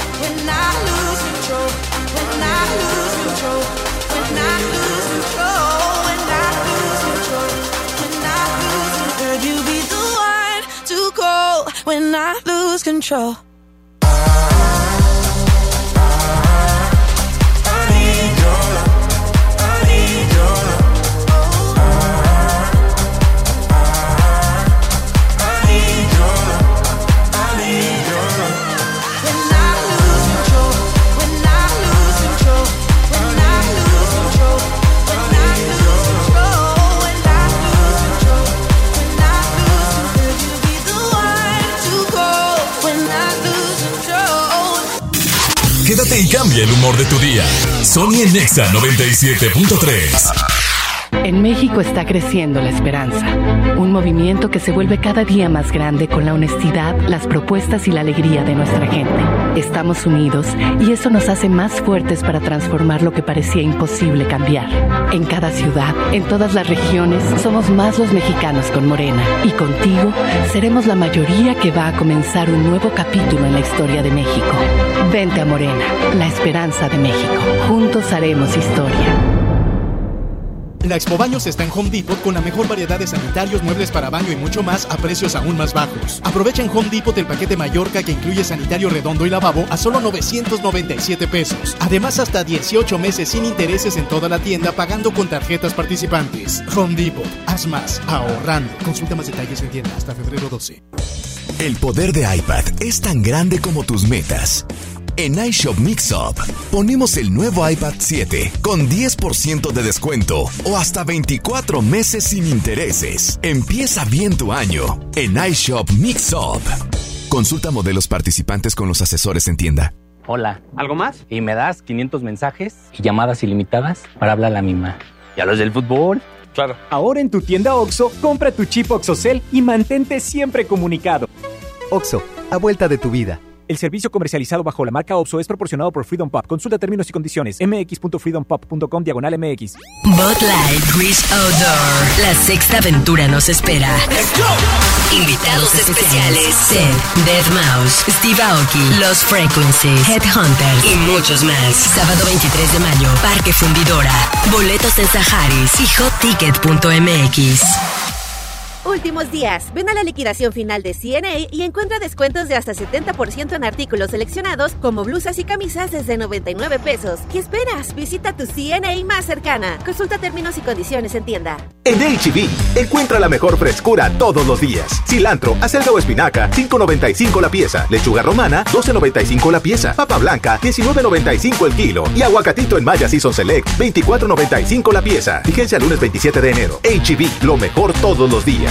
When I lose control. When I lose control. When Quédate y cambia el humor de tu día. Sonia Nexa 97.3. En México está creciendo la esperanza, un movimiento que se vuelve cada día más grande con la honestidad, las propuestas y la alegría de nuestra gente. Estamos unidos y eso nos hace más fuertes para transformar lo que parecía imposible cambiar. En cada ciudad, en todas las regiones, somos más los mexicanos con Morena y contigo seremos la mayoría que va a comenzar un nuevo capítulo en la historia de México. Vente a Morena, la esperanza de México. Juntos haremos historia. La Expo Baños está en Home Depot con la mejor variedad de sanitarios, muebles para baño y mucho más a precios aún más bajos. Aprovecha en Home Depot el paquete Mallorca que incluye sanitario redondo y lavabo a solo 997 pesos. Además, hasta 18 meses sin intereses en toda la tienda pagando con tarjetas participantes. Home Depot, haz más, ahorrando. Consulta más detalles en tienda hasta febrero 12. El poder de iPad es tan grande como tus metas. En iShop Mixup ponemos el nuevo iPad 7 con 10% de descuento o hasta 24 meses sin intereses. Empieza bien tu año en iShop Mixup. Consulta modelos participantes con los asesores en tienda. Hola. ¿Algo más? Y me das 500 mensajes y llamadas ilimitadas para hablar a la misma. ¿Y a los del fútbol? Claro. Ahora en tu tienda OXO, compra tu chip OXOCEL y mantente siempre comunicado. OXO, a vuelta de tu vida. El servicio comercializado bajo la marca OPSO es proporcionado por Freedom Pop. Consulta términos y condiciones. mx.freedompop.com diagonal mx. Bud Light Grease Outdoor. La sexta aventura nos espera. Invitados especiales: Seth, Dead Mouse, Steve Aoki, Los Frequencies, Headhunters y muchos más. Sábado 23 de mayo, Parque Fundidora. Boletos en Saharis y hotticket.mx. Últimos días. Ven a la liquidación final de CNA y encuentra descuentos de hasta 70% en artículos seleccionados como blusas y camisas desde 99 pesos. ¿Qué esperas? Visita tu CNA más cercana. Consulta términos y condiciones en tienda. En HB, encuentra la mejor frescura todos los días. Cilantro, acelga o espinaca, 5.95 la pieza. Lechuga romana, 12.95 la pieza. Papa blanca, 19.95 el kilo. Y aguacatito en Maya Season Select, 24.95 la pieza. Vigencia lunes 27 de enero. HB, lo mejor todos los días.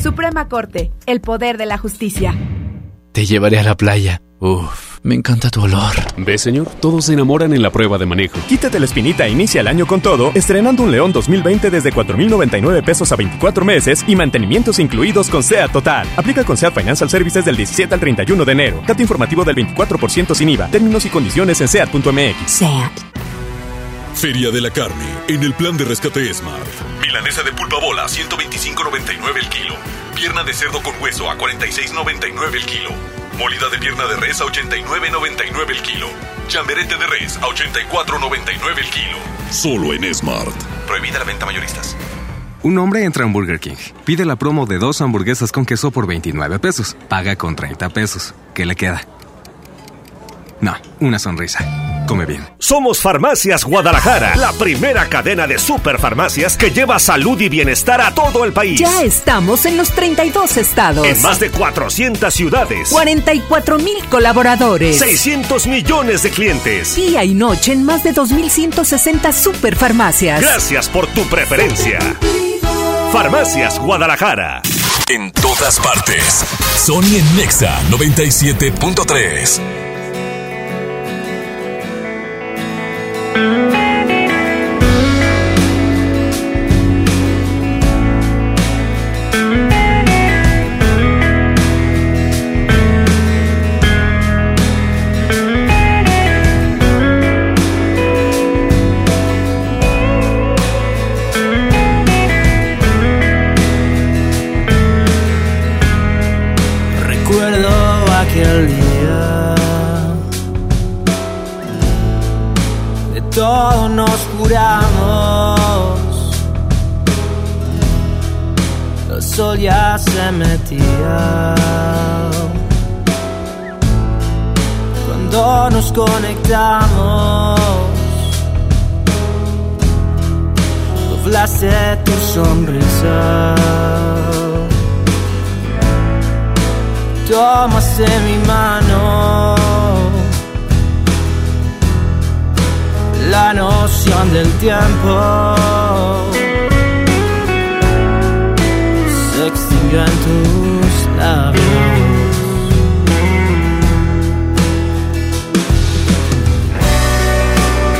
Suprema Corte, el poder de la justicia. Te llevaré a la playa. Uf, me encanta tu olor. ¿Ves, señor? Todos se enamoran en la prueba de manejo. Quítate la espinita e inicia el año con todo, estrenando un León 2020 desde 4.099 pesos a 24 meses y mantenimientos incluidos con SEAT Total. Aplica con SEAT Financial Services del 17 al 31 de enero. Dato informativo del 24% sin IVA. Términos y condiciones en SEAT.mx. SEAT. Feria de la Carne, en el plan de rescate Smart. Milanesa de pulpa bola, 125.99 el kilo. Pierna de cerdo con hueso a 46.99 el kilo. Molida de pierna de res a 89.99 el kilo. Chamberete de res a 84.99 el kilo. Solo en Smart. Prohibida la venta mayoristas. Un hombre entra a un Burger King. Pide la promo de dos hamburguesas con queso por 29 pesos. Paga con 30 pesos. ¿Qué le queda? No, una sonrisa. Come bien. Somos Farmacias Guadalajara, la primera cadena de superfarmacias que lleva salud y bienestar a todo el país. Ya estamos en los 32 estados. En más de 400 ciudades. 44 mil colaboradores. 600 millones de clientes. Día y noche en más de 2.160 superfarmacias. Gracias por tu preferencia. Farmacias Guadalajara. En todas partes. Sony en Nexa 97.3. Recuerdo de todo nos juramos. El sol ya se metía cuando nos conectamos. Doblaste tu sonrisa. tomaste mi mano. la noción del tiempo se extinguió en tus labios.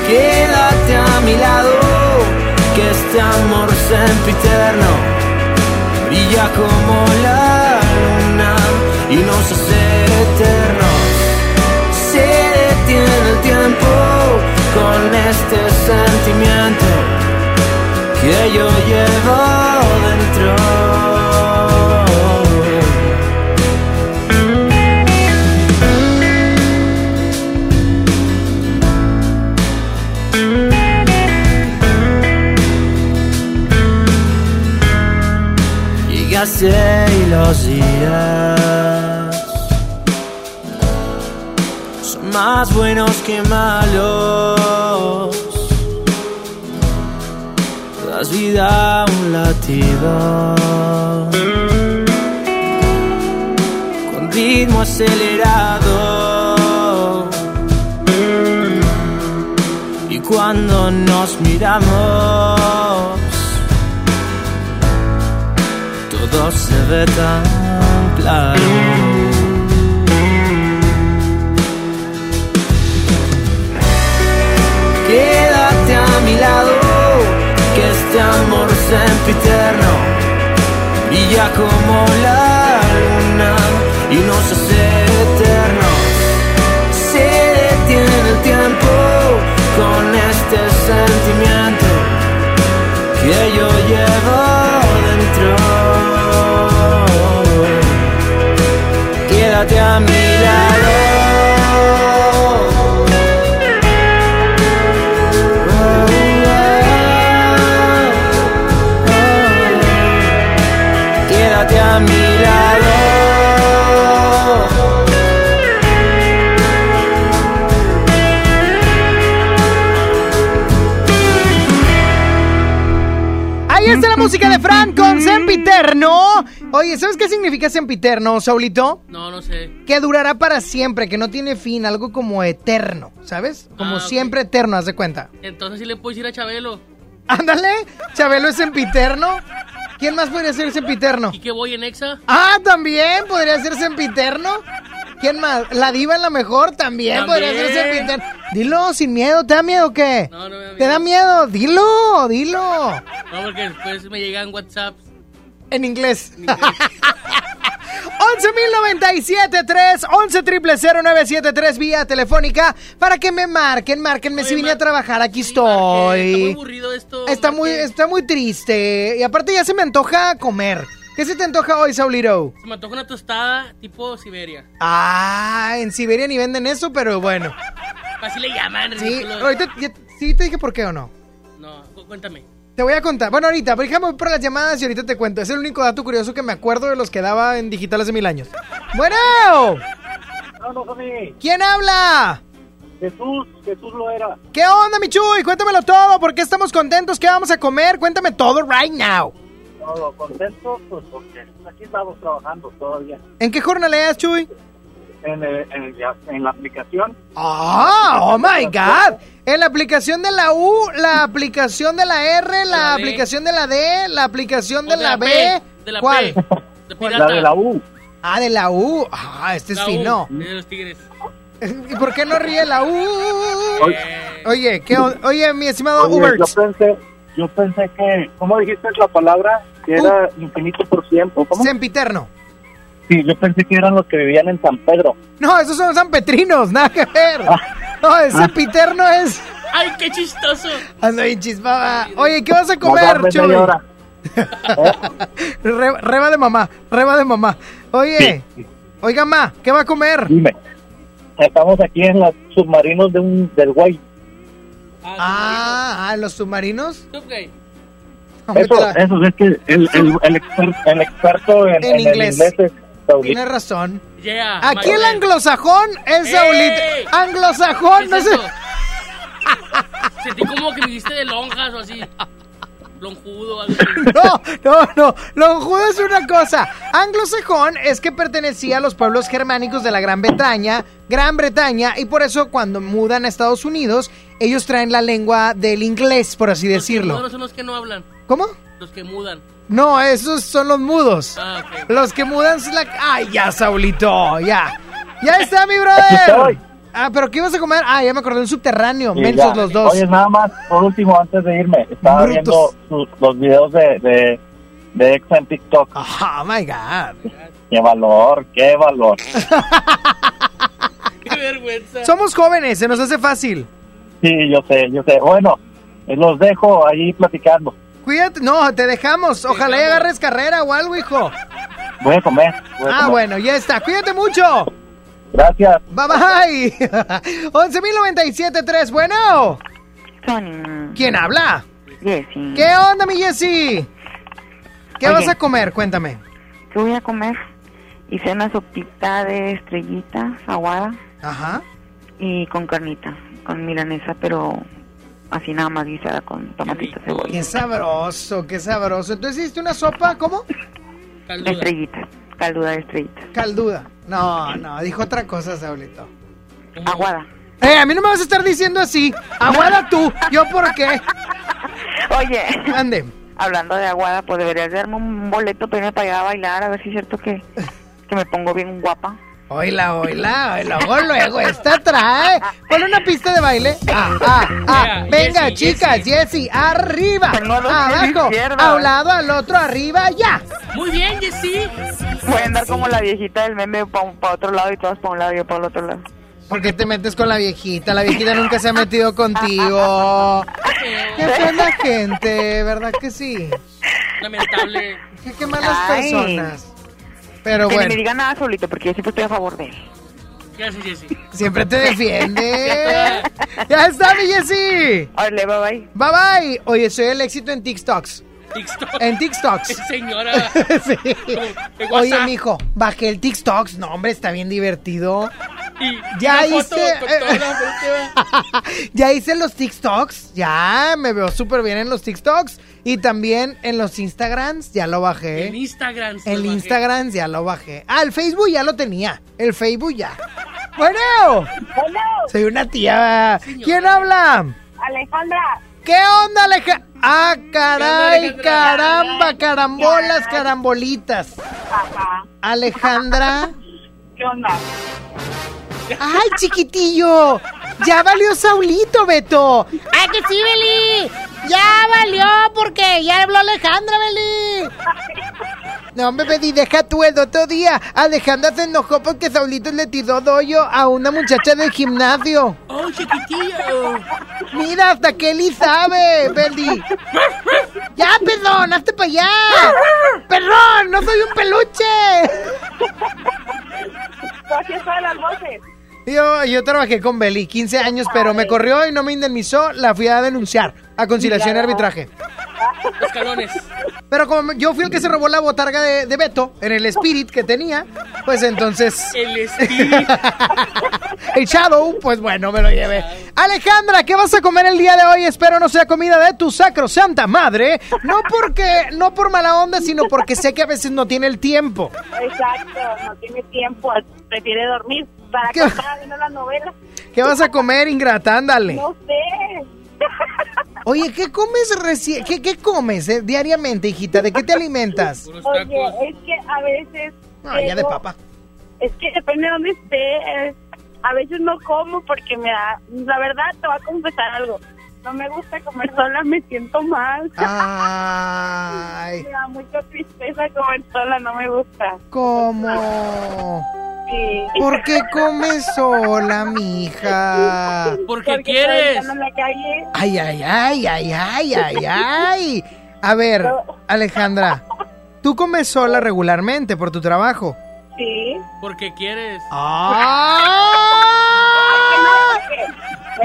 Quédate a mi lado, que este amor sempiterno brilla como la luna y nos hace eternos. Se detiene el tiempo con este sentimiento que yo llevo dentro. Llegaste y los días más buenos que malos. Das vida un latido con ritmo acelerado. Y cuando nos miramos, todo se ve tan claro. Este amor sempiterno brilla como la luna y nos hace eternos. Se detiene el tiempo con este sentimiento que yo llevo dentro. Quédate a mi a mi lado. Ahí está la música de Fran con Sempiterno. Oye, ¿sabes qué significa Sempiterno, Saulito? No, no sé. Que durará para siempre, que no tiene fin, algo como eterno, ¿sabes? Como Ah, siempre eterno, haz de cuenta. Entonces sí le puedo decir a Chabelo. Ándale, Chabelo es Sempiterno. ¿Quién más podría ser Sempiterno? ¿Y que voy en Exa? Ah, también podría ser Sempiterno. ¿Quién más? La diva en la mejor también, podría ser. Sempiterno. Dilo sin miedo, ¿te da miedo o qué? No, no me da ¿Te da miedo? Dilo, dilo. No, porque después me llegan WhatsApp. En inglés. 11.097.3, 11.000.973 vía telefónica para que me marquen, márquenme si vine a trabajar, aquí estoy. Está muy aburrido esto. Está muy, está muy triste. Y aparte ya se me antoja comer. ¿Qué se te antoja hoy, Saulito? Se me antoja una tostada tipo Siberia. Ah, en Siberia ni venden eso, pero bueno. Así le llaman, Sí, ahorita ya- sí te dije por qué o no. No, cu- cuéntame. Te voy a contar. Bueno, ahorita, pero déjame por las llamadas y ahorita te cuento. Es el único dato curioso que me acuerdo de los que daba en digital hace mil años. Bueno, ¿quién habla? Jesús, Jesús lo era. ¿Qué onda, Michuy? Cuéntamelo todo. ¿Por qué estamos contentos? ¿Qué vamos a comer? Cuéntame todo right now. Todo contento, pues porque aquí estamos trabajando todavía. ¿En qué jornaleas, Chuy? En, el- en, el- en la aplicación. Ah, oh my God. En la aplicación de la U, la aplicación de la R, la, la aplicación de la D, la aplicación de, de la, la B. P, de la ¿Cuál? P, La de la U. Ah, de la U. Ah, este es La U, fino. de los tigres. ¿Y por qué no ríe la U? Oye, ¿qué on- Oye, mi estimado Oye, Uber. yo pensé, yo pensé que, ¿cómo dijiste la palabra? Que era infinito por ciento. ¿Cómo? Sempiterno. Sí, yo pensé que eran los que vivían en San Pedro. No, esos son sanpetrinos, nada que ver. No, ese Ah. piterno es. ¡Ay, qué chistoso! Ando bien chispaba. Oye, ¿qué vas a comer, Chuy? Re- reba de mamá, reba de mamá. Oye, oiga, ma, ¿qué va a comer? Dime. Estamos aquí en los submarinos de un, del Guay. Ah, ah, ¿los submarinos? Eso, eso es que el, el, el, exper- el experto en, En en el inglés. inglés es Saulito. Tienes razón. Yeah, Aquí el anglosajón es ¡Ey! Saulito. Anglosajón, no ¿Qué es sé. eso? Sentí como que me diste de lonjas o así. Lonjudo, algo así. No, no, no. Lonjudo es una cosa. Anglosajón es que pertenecía a los pueblos germánicos de la Gran Bretaña, Gran Bretaña, y por eso cuando mudan a Estados Unidos, ellos traen la lengua del inglés, por así decirlo. no son los que no hablan. ¿Cómo? Los que mudan. No, esos son los mudos. Ah. Los que mudan es la... Ay, ya, Saulito, ya. Ya está, mi Aquí brother. estoy. Ah, pero ¿qué ibas a comer? Ah, ya me acordé, un subterráneo. Sí, Mensos ya. los dos. Oye, nada más, por último, antes de irme, estaba Brutos. viendo sus- los videos de, de, de Exa en TikTok. Oh my God. Qué valor, qué valor. Qué vergüenza. Somos jóvenes, se nos hace fácil. Sí, yo sé, yo sé. Bueno, los dejo ahí platicando. Cuídate, no, te dejamos. Ojalá y agarres carrera o algo, hijo. Voy a comer. voy a Ah, comer. bueno, ya está. Cuídate mucho. Gracias. Bye bye. 11.097.3. Bueno. ¿Quién habla? Jessy. ¿Qué onda, mi Jessy? ¿Qué Oye. vas a comer? Cuéntame. ¿Qué voy a comer? Hice una sopita de estrellita aguada. Ajá. Y con carnita, con milanesa, pero así nada más guisada con tomatito cebolla. Qué sabroso, qué sabroso. Entonces hiciste una sopa, ¿cómo? De estrellita, calduda de estrellita. Calduda. No, no, dijo otra cosa, Saulito. Aguada. Eh, a mí no me vas a estar diciendo así. Aguada tú. ¿Yo por qué? Oye. Ande. Hablando de aguada, pues deberías darme un boleto para irme para allá a bailar, a ver si es cierto que, que me pongo bien guapa. Oila, oila, luego, luego, esta trae. Ponle una pista de baile. Ah, ah, ah. Yeah, Venga, Jessie, chicas, Jessie, arriba. Abajo, a un lado, al otro, arriba, ya. Muy bien, Jessy. Voy a andar como la viejita del meme para otro lado y todas para un lado y yo para el otro lado. ¿Por qué te metes con la viejita? La viejita nunca se ha metido contigo. Qué fea la gente, ¿verdad que sí? Lamentable. Qué, qué malas Ay. personas. Pero que ni me diga nada solito, porque yo siempre estoy a favor de él. Gracias, Jessy. siempre te defiende. ya está, mi Jessie. Órale, bye bye. Bye bye. Oye, soy el éxito en TikToks. TikTok. En TikToks. Señora. sí. Oye, mijo, bajé el TikToks. No, hombre, está bien divertido. Y Ya hice. gente. ya hice los TikToks. Ya me veo súper bien en los TikToks. Y también en los Instagrams. Ya lo bajé. En Instagram. lo bajé. Instagram ya lo bajé. Ah, el Facebook ya lo tenía. El Facebook ya. Bueno. Soy una tía. ¿Quién habla? Alejandra. ¿Qué onda, Alejandra? Ah, caray, Alejandra? caramba, carambolas, carambolitas. Ajá. Alejandra. ¿Qué onda? ¡Ay, chiquitillo! ¡Ya valió Saulito, Beto! ¡Ay, que sí, Beli! ¡Ya valió! Porque ya habló Alejandra, Beli. No, hombre, Beli, deja tú el otro día. Alejandra se enojó porque Saulito le tiró doyo a una muchacha del gimnasio. ¡Oh, chiquitillo! Mira, hasta Kelly sabe, Beli. ¡Ya, perdón! ¡Hazte para allá! ¡Perdón! ¡No soy un peluche! Hacías todas las voces. Yo, yo trabajé con Beli 15 años, pero me corrió y no me indemnizó. La fui a denunciar a conciliación y arbitraje. Escalones. Pero como yo fui el que se robó la botarga de, de Beto en el Spirit que tenía, pues entonces. El Spirit. el Shadow, pues bueno, me lo llevé. Alejandra, ¿qué vas a comer el día de hoy? Espero no sea comida de tu sacro santa madre. No porque, no por mala onda, sino porque sé que a veces no tiene el tiempo. Exacto, no tiene tiempo, prefiere dormir para ¿Qué? que viendo las novelas. ¿Qué vas a comer, ingrata? Ándale. No sé. Oye, ¿qué comes recién? ¿Qué, qué comes eh, diariamente, hijita? ¿De qué te alimentas? Oye, es que a veces. Ah, ya de papa. Es que depende de dónde estés. A veces no como porque me da. La verdad, te voy a confesar algo. No me gusta comer sola, me siento mal. Ay. Me da mucha tristeza comer sola, no me gusta. ¿Cómo? Sí. ¿Por qué comes sola, mija? Porque estoy quieres. andando en la calle. Ay, ay, ay, ay, ay, ay, ay. A ver, Alejandra, ¿tú comes sola regularmente por tu trabajo? Sí. Porque quieres. ¡Ah!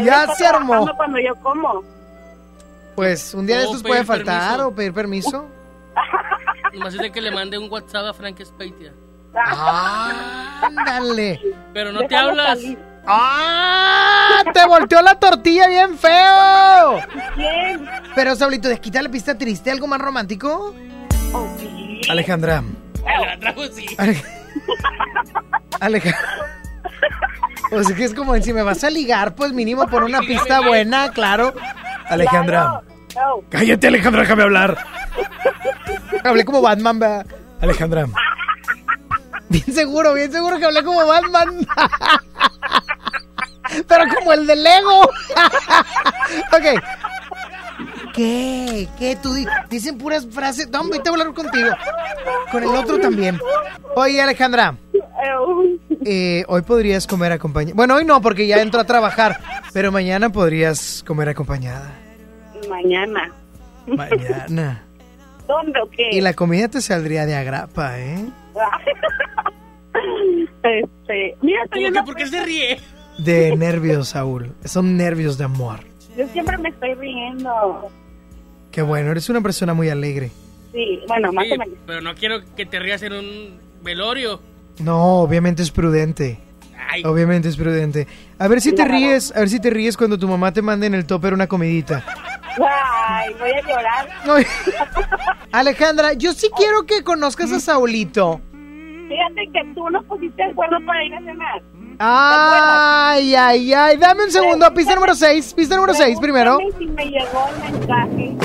Ya se armó. cuando yo como. Pues un día de estos puede faltar permiso. o pedir permiso. De que le mande un WhatsApp a Frank Speitia. Ándale. Pero no te hablas. ¡Ah! ¡Te volteó la tortilla bien feo! ¿Quién? Pero, Saulito, desquita la pista triste, algo más romántico. Oh, sí. Alejandra. La trajo sí. Ale- Alejandra. O sea que es como si me vas a ligar, pues mínimo por una pista buena, claro. Alejandra. No. Cállate, Alejandra, déjame hablar. Hablé como Batman, ¿verdad? Alejandra. Bien seguro, bien seguro que hablé como Batman. Pero como el de Lego. ok. ¿Qué? ¿Qué? Tú di- dicen puras frases. No, voy a hablar contigo. Con el otro también. Oye, Alejandra. eh, hoy podrías comer acompañada. Bueno, hoy no, porque ya entro a trabajar. Pero mañana podrías comer acompañada. Mañana. Mañana. ¿Dónde o qué? Y la comida te saldría de agrapa, ¿eh? Este, mira, estoy ¿Cómo una- que por qué se ríe? De nervios, Saúl. Son nervios de amor. Yo siempre me estoy riendo. Qué bueno, eres una persona muy alegre. Sí, bueno, más Oye, o menos. pero no quiero que te rías en un velorio. No, obviamente es prudente. Ay. Obviamente es prudente. A ver si te ríes, a ver si te ríes cuando tu mamá te mande en el topper una comidita. Ay, voy a llorar. Alejandra, yo sí quiero que conozcas a Saulito. Fíjate que tú nos pusiste de acuerdo para ir a cenar. Ay, ay, ay. Dame un segundo. Pista número 6. Pista número 6 primero. Pregúntame si me llegó el mensaje.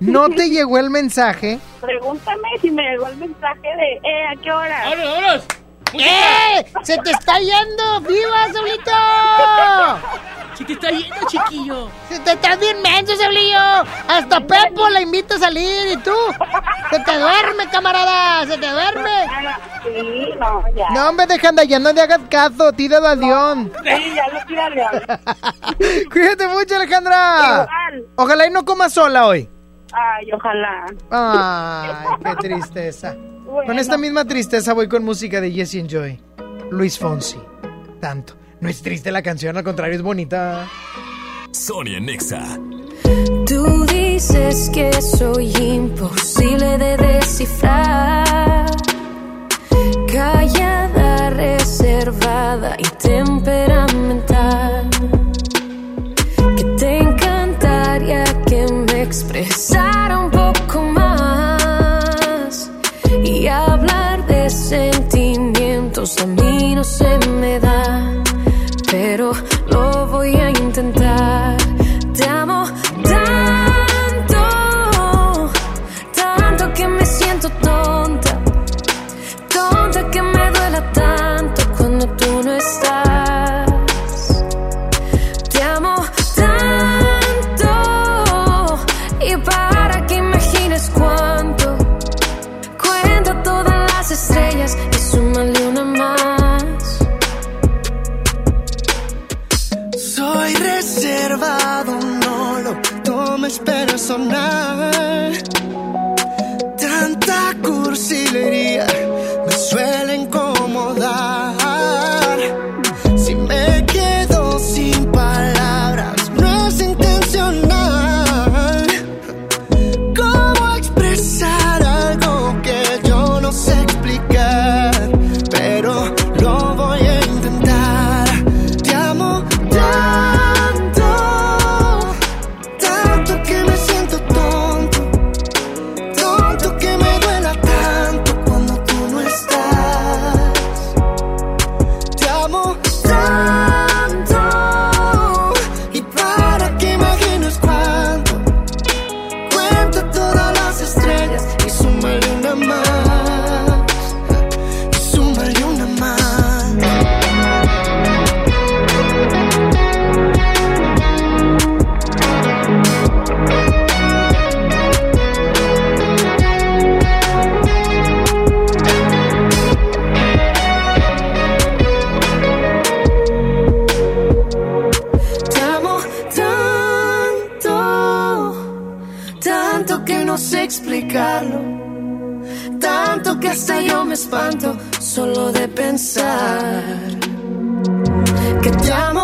No te llegó el mensaje. Pregúntame si me llegó el mensaje de, eh, ¿a qué hora? ¡Vámonos, vámonos! ¡Eh! ¡Se te está yendo! ¡Viva, Saulito! ¡Se te está yendo, chiquillo! ¡Se te está bien menso, Saulillo! Hasta Pepo la invita a salir y tú. ¡Se te duerme, camarada! ¡Se te duerme! Sí, no, ya. No, hombre, Alejandra, ya no le hagas caso, tira de avión. Sí, ya lo tira León. Cuídate mucho, Alejandra. Igual. Ojalá y no comas sola hoy. Ay, ojalá. Ay, qué tristeza. Con esta misma tristeza voy con música de Jesse and Joy. Luis Fonsi. Tanto. No es triste la canción, al contrario, es bonita. Sonia Nexa. Tú dices que soy imposible de descifrar. Callada, reservada y temperamental. Que te encantaría que me expresara no se me da. Pero solo de pensar. Que te amo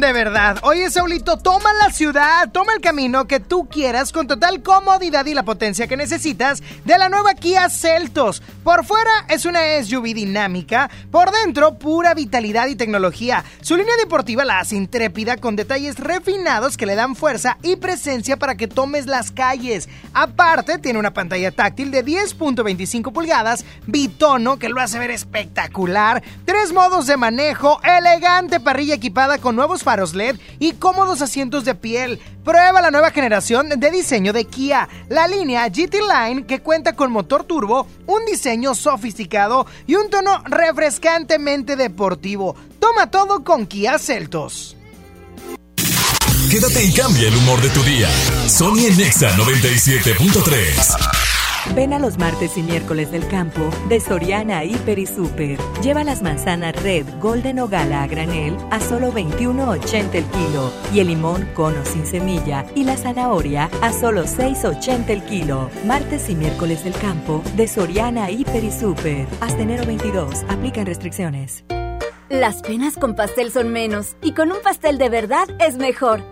de verdad. Oye, Saulito, toma la ciudad, toma el camino que tú quieras con total comodidad y la potencia que necesitas de la nueva Kia Celtos. Por fuera es una SUV dinámica, por dentro pura vitalidad y tecnología. Su línea deportiva la hace intrépida con detalles refinados que le dan fuerza y presencia para que tomes las calles. Aparte, tiene una pantalla táctil de 10.25 pulgadas, bitono que lo hace ver espectacular, tres modos de manejo, elegante parrilla equipada con nuevos faros LED y cómodos asientos de piel. Prueba la nueva generación de diseño de Kia, la línea GT Line que cuenta con motor turbo, un diseño sofisticado y un tono refrescantemente deportivo. Toma todo con Kia Celtos. Quédate y cambia el humor de tu día. Sony Nexa 97.3. Ven a los martes y miércoles del campo de Soriana Hiper y Super. Lleva las manzanas Red, Golden o Gala a granel a solo 21.80 el kilo y el limón cono sin semilla y la zanahoria a solo 6.80 el kilo. Martes y miércoles del campo de Soriana Hiper y Super. Hasta enero 22. Aplican restricciones. Las penas con pastel son menos y con un pastel de verdad es mejor.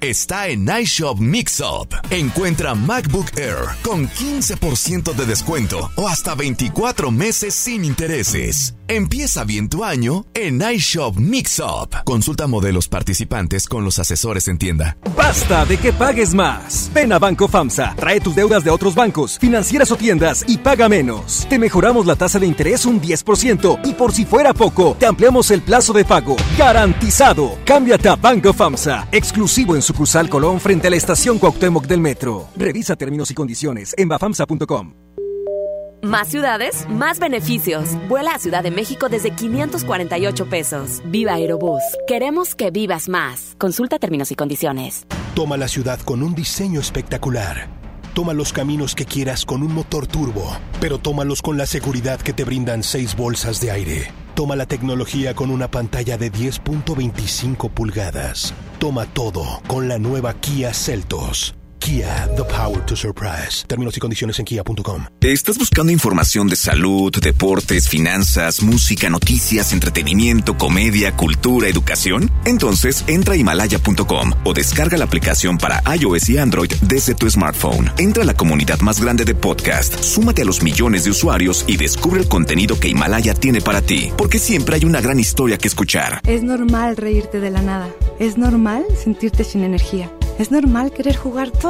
está en iShop Mixup. Encuentra MacBook Air con 15% de descuento o hasta 24 meses sin intereses. Empieza bien tu año en iShop Mixup. Consulta modelos participantes con los asesores en tienda. Basta de que pagues más. Ven a Banco FAMSA, trae tus deudas de otros bancos, financieras o tiendas y paga menos. Te mejoramos la tasa de interés un 10% y por si fuera poco, te ampliamos el plazo de pago. Garantizado. Cámbiate a Banco FAMSA, exclusivo en sucursal Colón frente a la estación Cuauhtémoc del Metro. Revisa términos y condiciones en bafamsa.com. Más ciudades, más beneficios. Vuela a Ciudad de México desde 548 pesos. Viva Aerobús. Queremos que vivas más. Consulta términos y condiciones. Toma la ciudad con un diseño espectacular. Toma los caminos que quieras con un motor turbo, pero tómalos con la seguridad que te brindan seis bolsas de aire. Toma la tecnología con una pantalla de 10.25 pulgadas. Toma todo con la nueva Kia Celtos. Kia, the power to surprise. Términos y condiciones en kia.com. ¿Estás buscando información de salud, deportes, finanzas, música, noticias, entretenimiento, comedia, cultura, educación? Entonces entra a himalaya.com o descarga la aplicación para iOS y Android desde tu smartphone. Entra a la comunidad más grande de podcast, súmate a los millones de usuarios y descubre el contenido que Himalaya tiene para ti, porque siempre hay una gran historia que escuchar. Es normal reírte de la nada. Es normal sentirte sin energía. Es normal querer jugar todo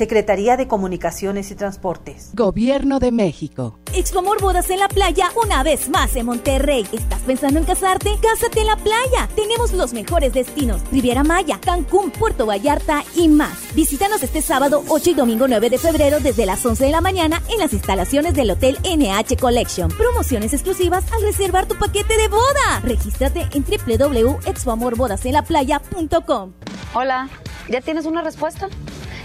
Secretaría de Comunicaciones y Transportes. Gobierno de México. Expoamor Bodas en la Playa una vez más en Monterrey. ¿Estás pensando en casarte? Cásate en la playa. Tenemos los mejores destinos. Riviera Maya, Cancún, Puerto Vallarta y más. Visítanos este sábado 8 y domingo 9 de febrero desde las 11 de la mañana en las instalaciones del Hotel NH Collection. Promociones exclusivas al reservar tu paquete de boda. Regístrate en www.expoamorbodasenlaplaya.com. Hola, ¿ya tienes una respuesta?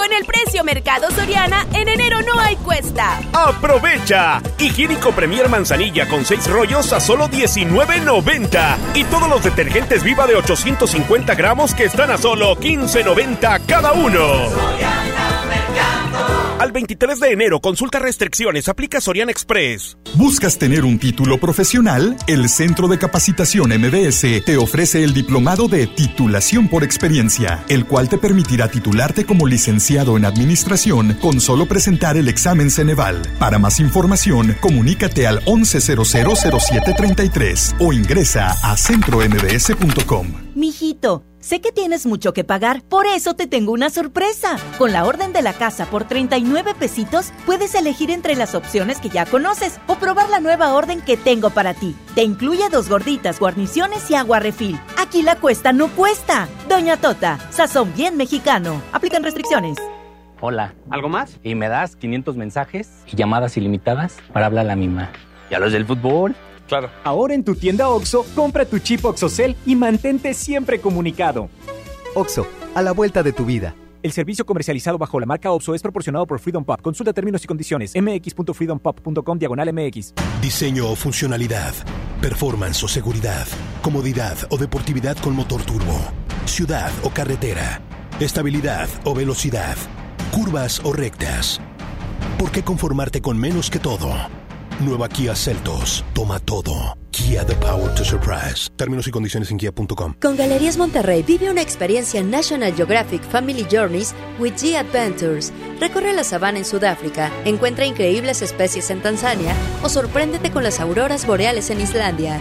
Con el precio Mercado Soriana, en enero no hay cuesta. ¡Aprovecha! Higiénico Premier Manzanilla con 6 rollos a solo $19.90. Y todos los detergentes Viva de 850 gramos que están a solo $15.90 cada uno. Al 23 de enero, consulta restricciones, aplica Soriana Express. ¿Buscas tener un título profesional? El Centro de Capacitación MBS te ofrece el diplomado de titulación por experiencia, el cual te permitirá titularte como licenciado en administración con solo presentar el examen Ceneval. Para más información, comunícate al 11000733 o ingresa a centrombs.com. Mijito, sé que tienes mucho que pagar, por eso te tengo una sorpresa. Con la orden de la casa por 39 pesitos, puedes elegir entre las opciones que ya conoces o probar la nueva orden que tengo para ti. Te incluye dos gorditas, guarniciones y agua refil. Aquí la cuesta no cuesta. Doña Tota, sazón bien mexicano. Aplican restricciones. Hola. ¿Algo más? Y me das 500 mensajes y llamadas ilimitadas para hablar a la misma. ¿Y a los del fútbol? Claro. Ahora en tu tienda OXO, compra tu chip OXOCEL y mantente siempre comunicado. OXO, a la vuelta de tu vida. El servicio comercializado bajo la marca OPSO es proporcionado por Freedom Pop. Consulta términos y condiciones. mx.freedompop.com diagonal mx. Diseño o funcionalidad. Performance o seguridad. Comodidad o deportividad con motor turbo. Ciudad o carretera. Estabilidad o velocidad. Curvas o rectas. ¿Por qué conformarte con menos que todo? Nueva Kia Celtos. Toma todo. Kia The Power to Surprise. Términos y condiciones en kia.com. Con Galerías Monterrey vive una experiencia National Geographic Family Journeys with G Adventures. Recorre la sabana en Sudáfrica, encuentra increíbles especies en Tanzania o sorpréndete con las auroras boreales en Islandia.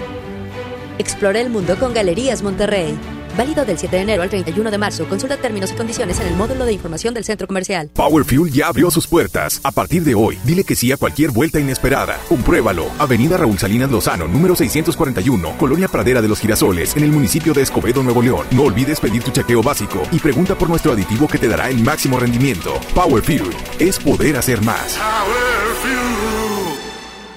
Explora el mundo con Galerías Monterrey. Válido del 7 de enero al 31 de marzo. Consulta términos y condiciones en el módulo de información del centro comercial. Power Fuel ya abrió sus puertas. A partir de hoy, dile que sí a cualquier vuelta inesperada. Compruébalo. Avenida Raúl Salinas Lozano, número 641, Colonia Pradera de los Girasoles, en el municipio de Escobedo, Nuevo León. No olvides pedir tu chequeo básico y pregunta por nuestro aditivo que te dará el máximo rendimiento. Power Fuel es poder hacer más.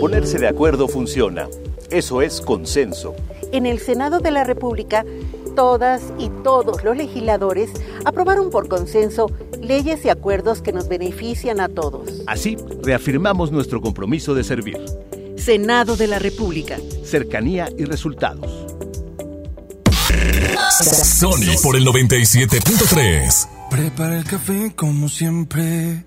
Ponerse de acuerdo funciona. Eso es consenso. En el Senado de la República, todas y todos los legisladores aprobaron por consenso leyes y acuerdos que nos benefician a todos. Así, reafirmamos nuestro compromiso de servir. Senado de la República. Cercanía y resultados. Sony por el 97.3. Prepara el café como siempre,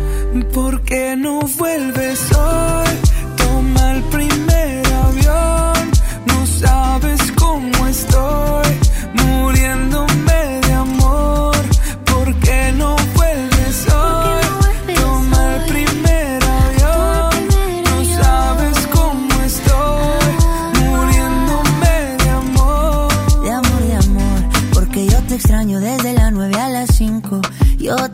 ¿Por qué no vuelves hoy?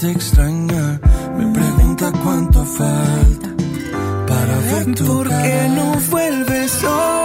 te extraña me pregunta cuánto falta para ver tu ¿Por qué no vuelves hoy?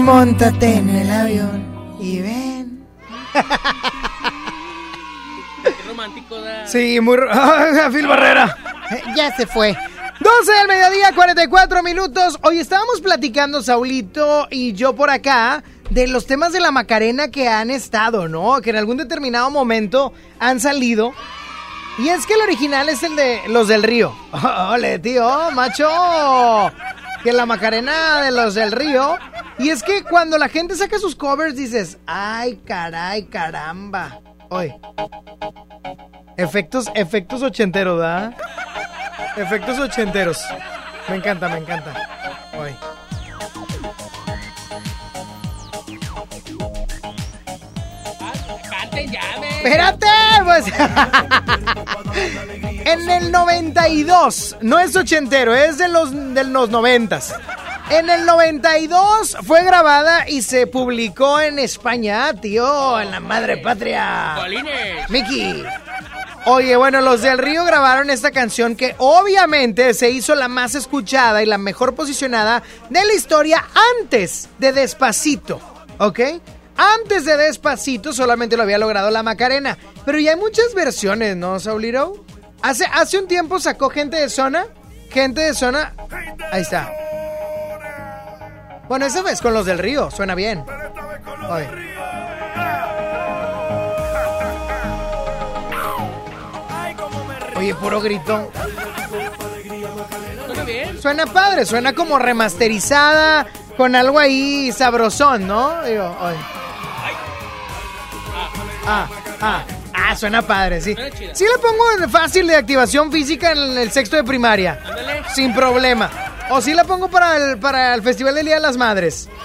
Y montate en el avión y ven. Qué romántico da. Sí, muy... ¡Ah, Phil Barrera! Eh, Ya se fue. 12 del mediodía, 44 minutos. Hoy estábamos platicando, Saulito y yo por acá, de los temas de la Macarena que han estado, ¿no? Que en algún determinado momento han salido. Y es que el original es el de los del río. ¡Ole, tío! ¡Macho! Que la Macarena de los del río. Y es que cuando la gente saca sus covers dices, ¡ay, caray, caramba! Hoy. Efectos, efectos ochenteros, ¿verdad? Efectos ochenteros. Me encanta, me encanta. Hoy. Espérate, pues. en el 92, no es ochentero, es de los, de los noventas. En el 92 fue grabada y se publicó en España, tío, en la madre patria. Colines. Miki. Oye, bueno, los del Río grabaron esta canción que obviamente se hizo la más escuchada y la mejor posicionada de la historia antes de Despacito, ¿ok? Antes de Despacito solamente lo había logrado la Macarena, pero ya hay muchas versiones, ¿no, Sauliro? Hace, hace un tiempo sacó gente de zona, gente de zona, ahí está. Bueno, esa vez con los del Río, suena bien. Oye. Oye, puro grito. Suena bien. Suena padre, suena como remasterizada, con algo ahí sabrosón, ¿no? Digo, oye. Ah, ah, ah, suena padre, sí. Sí le pongo fácil de activación física en el sexto de primaria. Ándale. Sin problema. O sí la pongo para el, para el Festival del Día de las Madres.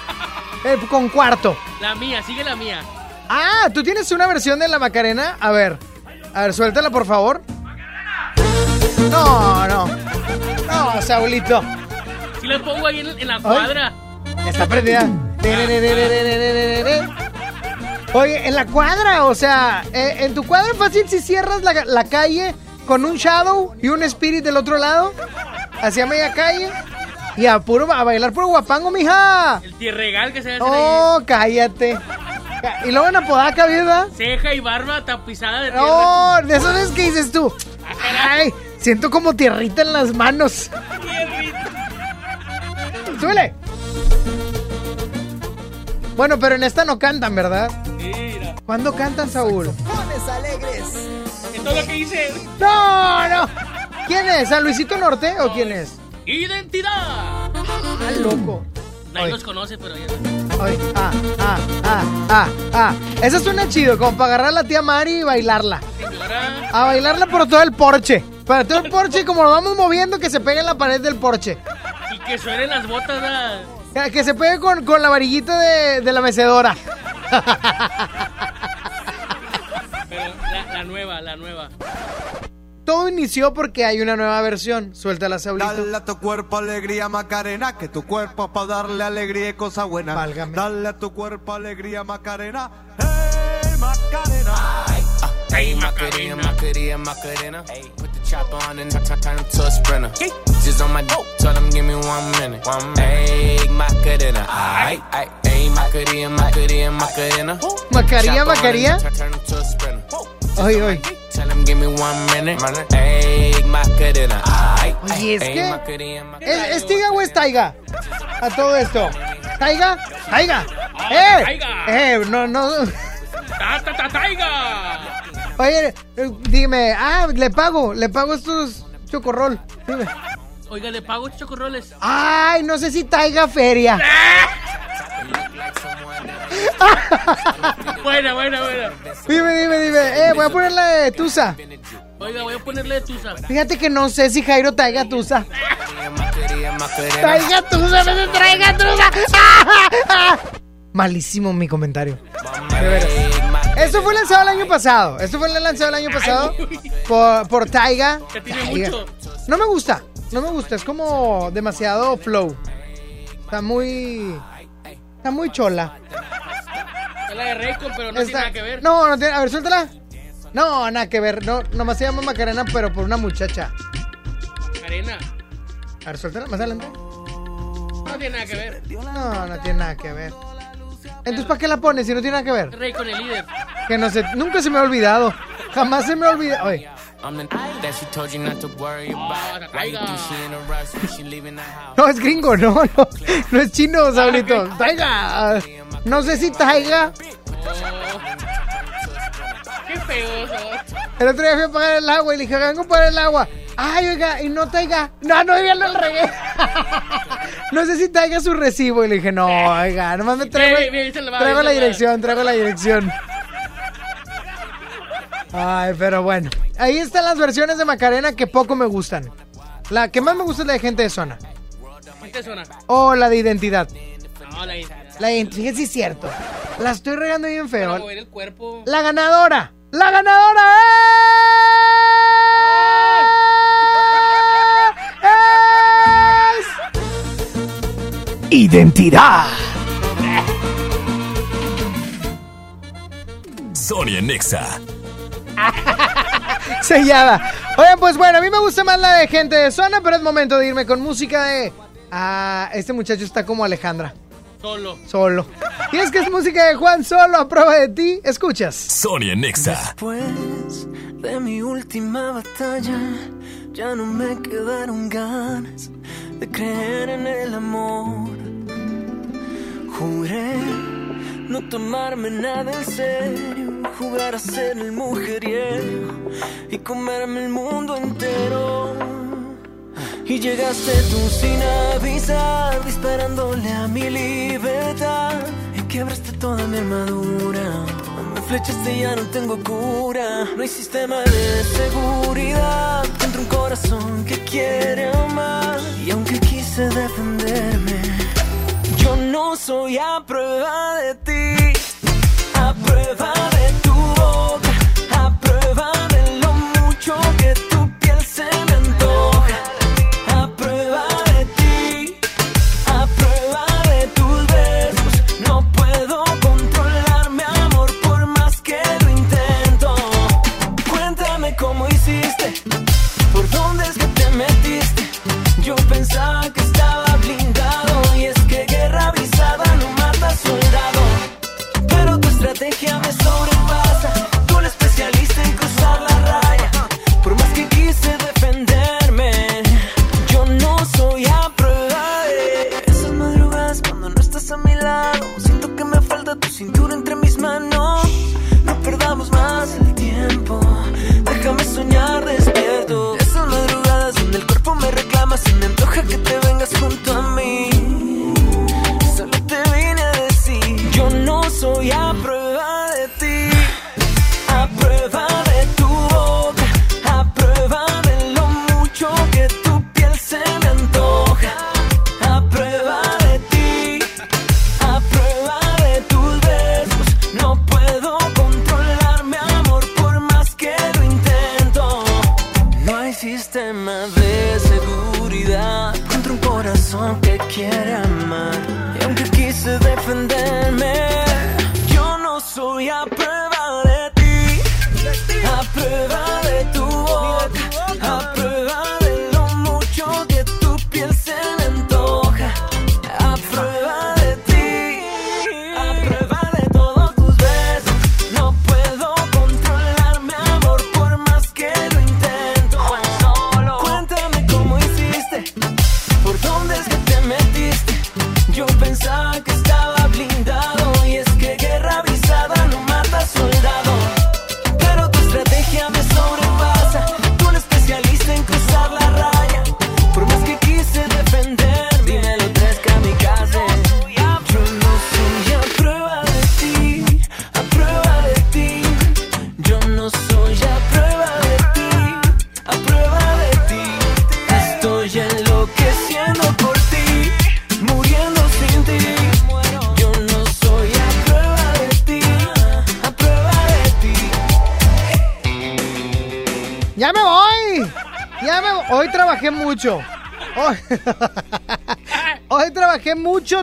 Eh, con cuarto. La mía, sigue la mía. Ah, ¿tú tienes una versión de la Macarena? A ver, a ver, suéltala por favor. No, no. No, Saulito. Si la pongo ahí en, en la cuadra. Está prendida. Oye, en la cuadra, o sea, eh, en tu cuadra fácil si cierras la, la calle con un shadow y un spirit del otro lado, hacia media calle, y a, puro, a bailar puro guapango, mija. El tierregal que se hace Oh, cállate. Y luego en Apodaca, ¿verdad? Ceja y barba tapizada de tierra. No, de esas veces que dices tú. Ay, siento como tierrita en las manos. Súbele. Bueno, pero en esta no cantan, ¿verdad? Mira. ¿Cuándo cantan, Saúl? Pones alegres. Esto es lo que dice. No, no. ¿Quién es? ¿San Luisito Norte o quién es? ¡Identidad! Ah, loco. Nadie los conoce, pero ya. Ay, ah, ah, ah, ah, ah. Eso suena chido, como para agarrar a la tía Mari y bailarla. Señora. A bailarla por todo el porche. Para todo el porche, y como lo vamos moviendo, que se pegue en la pared del porche. Y que suenen las botas. ¿verdad? Que- se pegue con, con la varillita de, de la mecedora. Pero la, la nueva, la nueva. Todo inició porque hay una nueva versión. Suéltala, Saulito. Dale a tu cuerpo alegría, Macarena, que tu cuerpo para darle alegría y cosa buena. Válgame. Dale a tu cuerpo alegría, Macarena. Hey, Macarena. Hey, Macarena, Macarena. Macarena, Macarena. Chopper on and turn, turn him to a sprinter. Just on my dope, tell him give me one minute. One minute. Macarena. Aight, aight. Hey, Macarena, Macarena, Macarena. Macaría, Chopper on Macaría. and turn, turn him to a sprinter. Oye, oye. Tell him give me one minute. Hey, Macarena. Aight, Oye, es que- Macarena, Macarena. ¿Es, es Tiga o es Taiga? A todo esto. ¿Taiga? ¡Taiga! Ah, ¡Eh! ¡Eh! No, no. ¡Ta, ta, ta, taiga! Oye, eh, dime, ah, le pago, le pago estos chocorrol. Dime. Oiga, le pago chocorroles. Ay, no sé si Taiga Feria. buena, buena, buena. Dime, dime, dime. Eh, voy a ponerle de Tusa. Oiga, voy a ponerle tusa. Fíjate que no sé si Jairo Taiga Tusa. Taiga Tusa, me dice traiga Tusa. Malísimo mi comentario. De veras. Esto fue lanzado el año pasado. Esto fue lanzado el año pasado por, por Taiga. Que tiene Taiga. mucho. No me gusta, no me gusta. Es como demasiado flow. Está muy. Está muy chola. Es la de Raycon, pero no Está- tiene nada que ver. No, no tiene. A ver, suéltala. No, nada que ver. No, nomás se llama Macarena, pero por una muchacha. Arena. A ver, suéltala más adelante. No tiene nada que ver. No, no tiene nada que ver. Entonces, ¿para qué la pones si no tiene nada que ver? Raycon el líder. Que no sé, nunca se me ha olvidado. Jamás se me ha olvidado. Oye, house? no es gringo, no, no. No es chino, Saulito. Taiga. No sé si Taiga. Qué. El otro día fui a pagar el agua y le dije, vengo a pagar el agua. Ay, oiga, y no Taiga. No, no, ya lo regué. no sé si Taiga su recibo. Y le dije, no, oiga, nomás me traigo, Bien, bien, traigo la dirección, traigo la dirección. Ay, pero bueno. Ahí están las versiones de Macarena que poco me gustan. La que más me gusta es la de gente de zona. ¿Qué te suena? O la de identidad. No, la La de identidad sí es cierto. La estoy regando bien Para feo. mover el cuerpo. La ganadora. La ganadora es... Identidad. Sonia Nexa. Sellada. Oigan, pues bueno, a mí me gusta más la de gente de zona, pero es momento de irme con música de... Ah, este muchacho está como Alejandra. Solo. Solo. Y es que es música de Juan Solo a prueba de ti. Escuchas. Sonia Nexa. Después de mi última batalla, ya no me quedaron ganas de creer en el amor. Juré no tomarme nada en serio, jugar a ser el mujeriego y comerme el mundo entero. Y llegaste tú sin avisar, disparándole a mi libertad. Y quebraste toda mi armadura. Me flechaste y ya no tengo cura. No hay sistema de seguridad contra un corazón que quiere amar. Y aunque quise defenderme, yo no soy a prueba de ti. A prueba de tu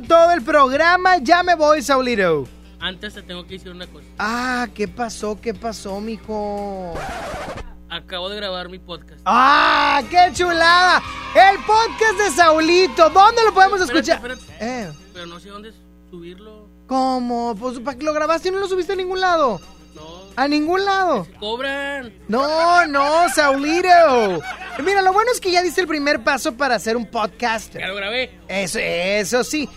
todo el programa. Ya me voy, Saulito. Antes te tengo que decir una cosa. Ah, ¿qué pasó? ¿Qué pasó, mijo? Acabo de grabar mi podcast. ¡Ah, qué chulada! El podcast de Saulito. ¿Dónde lo podemos escuchar? Espérate. Eh, Pero no sé dónde subirlo. ¿Cómo? Pues para que lo grabaste y no lo subiste a ningún lado. A ningún lado. Cobran. No, no, Saulito. Mira, lo bueno es que ya diste el primer paso para hacer un podcast. Ya lo grabé. Eso, eso sí.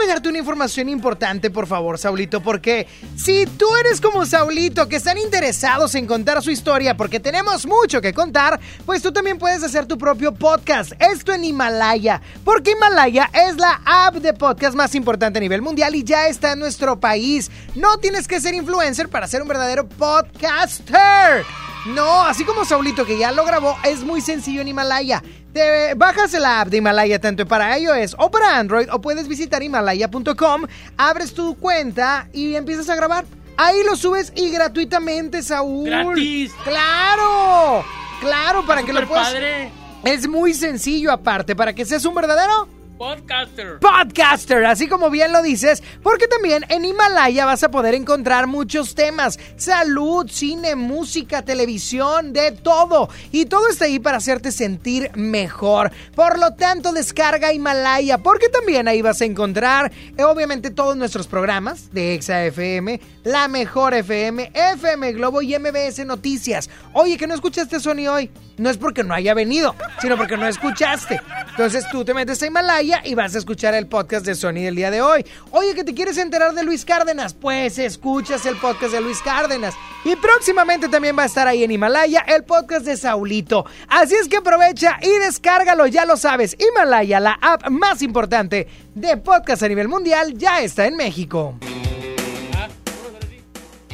Déjame darte una información importante, por favor, Saulito, porque si tú eres como Saulito, que están interesados en contar su historia, porque tenemos mucho que contar, pues tú también puedes hacer tu propio podcast. Esto en Himalaya, porque Himalaya es la app de podcast más importante a nivel mundial y ya está en nuestro país. No tienes que ser influencer para ser un verdadero podcaster. No, así como Saulito que ya lo grabó, es muy sencillo en Himalaya. Te bajas la app de Himalaya tanto para iOS o para Android o puedes visitar himalaya.com, abres tu cuenta y empiezas a grabar. Ahí lo subes y gratuitamente, Saúl. ¡Gratis! ¡Claro! Claro, para que lo puedas. padre. Es muy sencillo aparte, para que seas un verdadero Podcaster. podcaster, así como bien lo dices, porque también en Himalaya vas a poder encontrar muchos temas, salud, cine, música, televisión, de todo. Y todo está ahí para hacerte sentir mejor. Por lo tanto, descarga Himalaya, porque también ahí vas a encontrar, eh, obviamente, todos nuestros programas de Exa FM, La Mejor FM, FM Globo y MBS Noticias. Oye, que no escuchaste Sony hoy. No es porque no haya venido, sino porque no escuchaste. Entonces tú te metes a Himalaya y vas a escuchar el podcast de Sony del día de hoy. Oye, que te quieres enterar de Luis Cárdenas, pues escuchas el podcast de Luis Cárdenas. Y próximamente también va a estar ahí en Himalaya el podcast de Saulito. Así es que aprovecha y descárgalo, ya lo sabes. Himalaya, la app más importante de podcast a nivel mundial, ya está en México.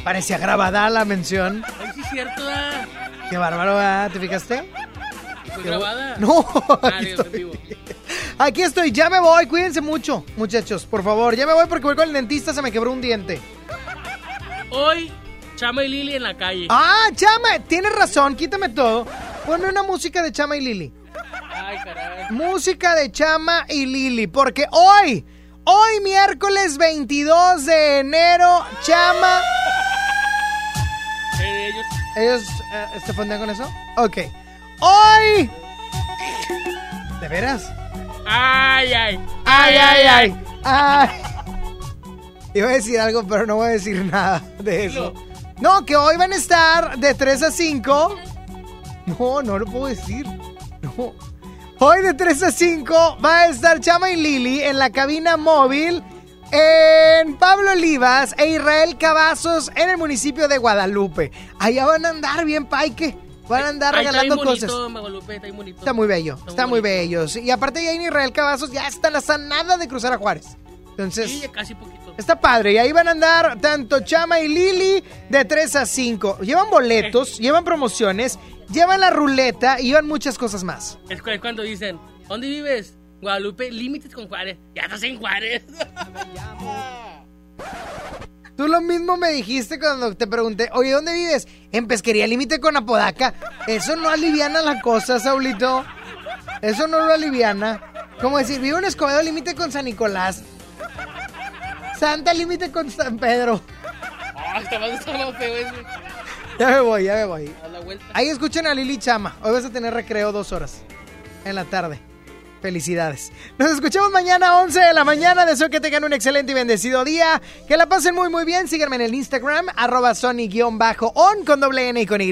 Parecía grabada la mención. Ay, sí, cierto. ah. Qué bárbaro, ¿verdad? ¿te fijaste? Fue Qué grabada. No, Ah, aquí estoy. Aquí estoy, ya me voy, cuídense mucho, muchachos, por favor, ya me voy porque voy con el dentista, se me quebró un diente. Hoy, Chama y Lili en la calle. Ah, Chama, tienes razón, quítame todo. Ponme una música de Chama y Lili. Ay, caray. Música de Chama y Lili, porque hoy, hoy miércoles 22 de enero, Chama... Eh, ellos. ¿Ellos eh, se con eso? Ok. Hoy... ¿De veras? Ay, ay. Ay, ay, ay. Ay. Iba a decir algo, pero no voy a decir nada de eso. No, que hoy van a estar de 3 a 5. No, no lo puedo decir. No. Hoy de 3 a 5 va a estar Chama y Lili en la cabina móvil en Pablo Olivas e Israel Cavazos en el municipio de Guadalupe. Allá van a andar bien, paique. Van a andar Ay, está regalando bien bonito, cosas. Está bonito. Está muy bello, está, muy bello. sí. Y aparte ya en Israel Cavazos ya están a nada de cruzar a Juárez. Entonces, Sí, ya casi poquito. está padre. Y ahí van a andar tanto Chama y Lili de 3 a 5. Llevan boletos, llevan promociones, llevan la ruleta y llevan muchas cosas más. Es cu- es cuando dicen, ¿dónde vives? Guadalupe, límites con Juárez. Ya estás en Juárez. Tú lo mismo me dijiste cuando te pregunté, oye, ¿dónde vives? En Pesquería Límite con Apodaca. Eso no aliviana la cosa, Saulito. Eso no lo aliviana. Como decir, vivo en Escobedo Límite con San Nicolás. Santa Límite con San Pedro. Feo ese. Ya me voy, ya me voy. A la vuelta. Ahí escuchen a Lili Chama. Hoy vas a tener recreo dos horas en la tarde. Felicidades. Nos escuchamos mañana a 11 de la mañana. Deseo que tengan un excelente y bendecido día. Que la pasen muy, muy bien. Síganme en el Instagram, arroba Sony-on con doble N y con Y.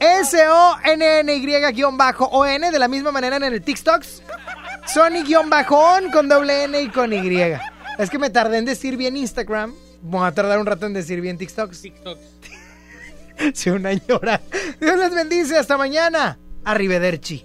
S-O-N-N-Y-on, de la misma manera en el TikTok. Sony-on con doble N y con Y. Es que me tardé en decir bien Instagram. Voy a tardar un rato en decir bien TikTok. TikTok. Sí, una ñora. Dios les bendice. Hasta mañana. Arrivederci.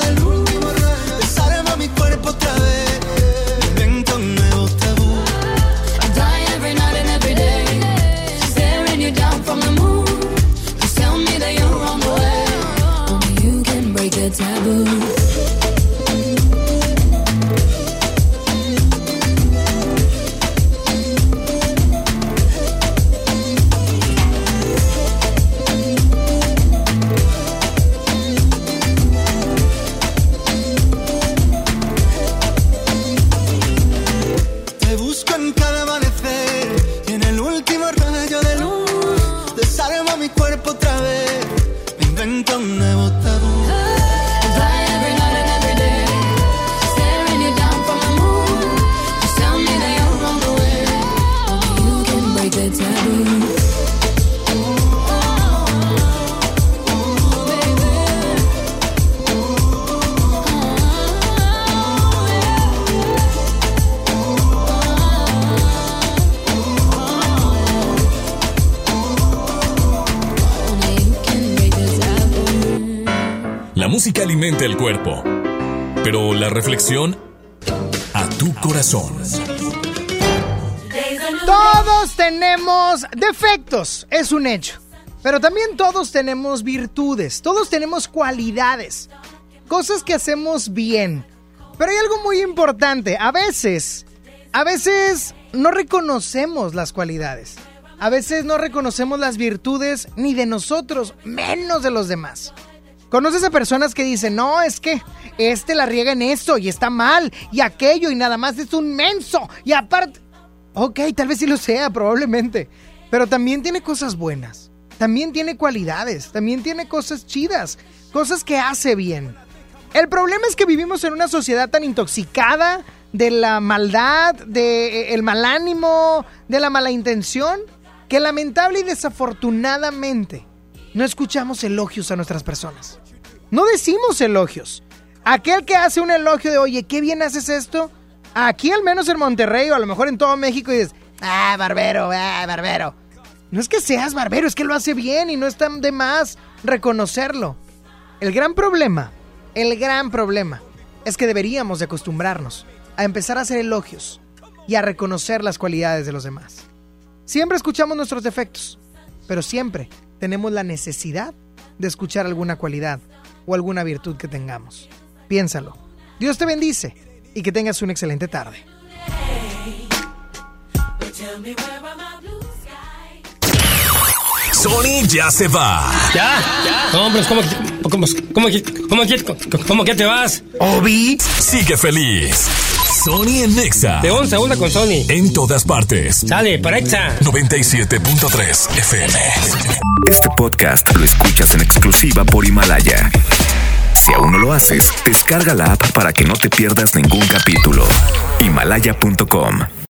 cuerpo, pero la reflexión a tu corazón. Todos tenemos defectos, es un hecho. Pero también todos tenemos virtudes, todos tenemos cualidades, cosas que hacemos bien. Pero hay algo muy importante, a veces, a veces no reconocemos las cualidades. A veces no reconocemos las virtudes ni de nosotros, menos de los demás. ¿Conoces a personas que dicen, no, es que este la riega en esto y está mal y aquello y nada más es un menso y aparte... Ok, tal vez sí lo sea, probablemente. Pero también tiene cosas buenas. También tiene cualidades. También tiene cosas chidas. Cosas que hace bien. El problema es que vivimos en una sociedad tan intoxicada de la maldad, del el mal ánimo, de la mala intención, que lamentable y desafortunadamente no escuchamos elogios a nuestras personas. No decimos elogios. Aquel que hace un elogio de, oye, qué bien haces esto, aquí al menos en Monterrey o a lo mejor en todo México y dices, ah, barbero, ah, barbero. No es que seas barbero, es que lo hace bien y no está de más reconocerlo. El gran problema, el gran problema, es que deberíamos de acostumbrarnos a empezar a hacer elogios y a reconocer las cualidades de los demás. Siempre escuchamos nuestros defectos, pero siempre tenemos la necesidad de escuchar alguna cualidad o alguna virtud que tengamos. Piénsalo. Dios te bendice y que tengas una excelente tarde. Sony ya se va. ¿Ya? ¿Ya? No, hombre, ¿cómo, cómo, cómo, cómo, cómo, cómo que te vas? Obi sigue feliz. Sony en Nexa. De 11 a 1 con Sony. En todas partes. Sale, para Exa. 97.3 FM. Este podcast lo escuchas en exclusiva por Himalaya. Si aún no lo haces, descarga la app para que no te pierdas ningún capítulo. Himalaya.com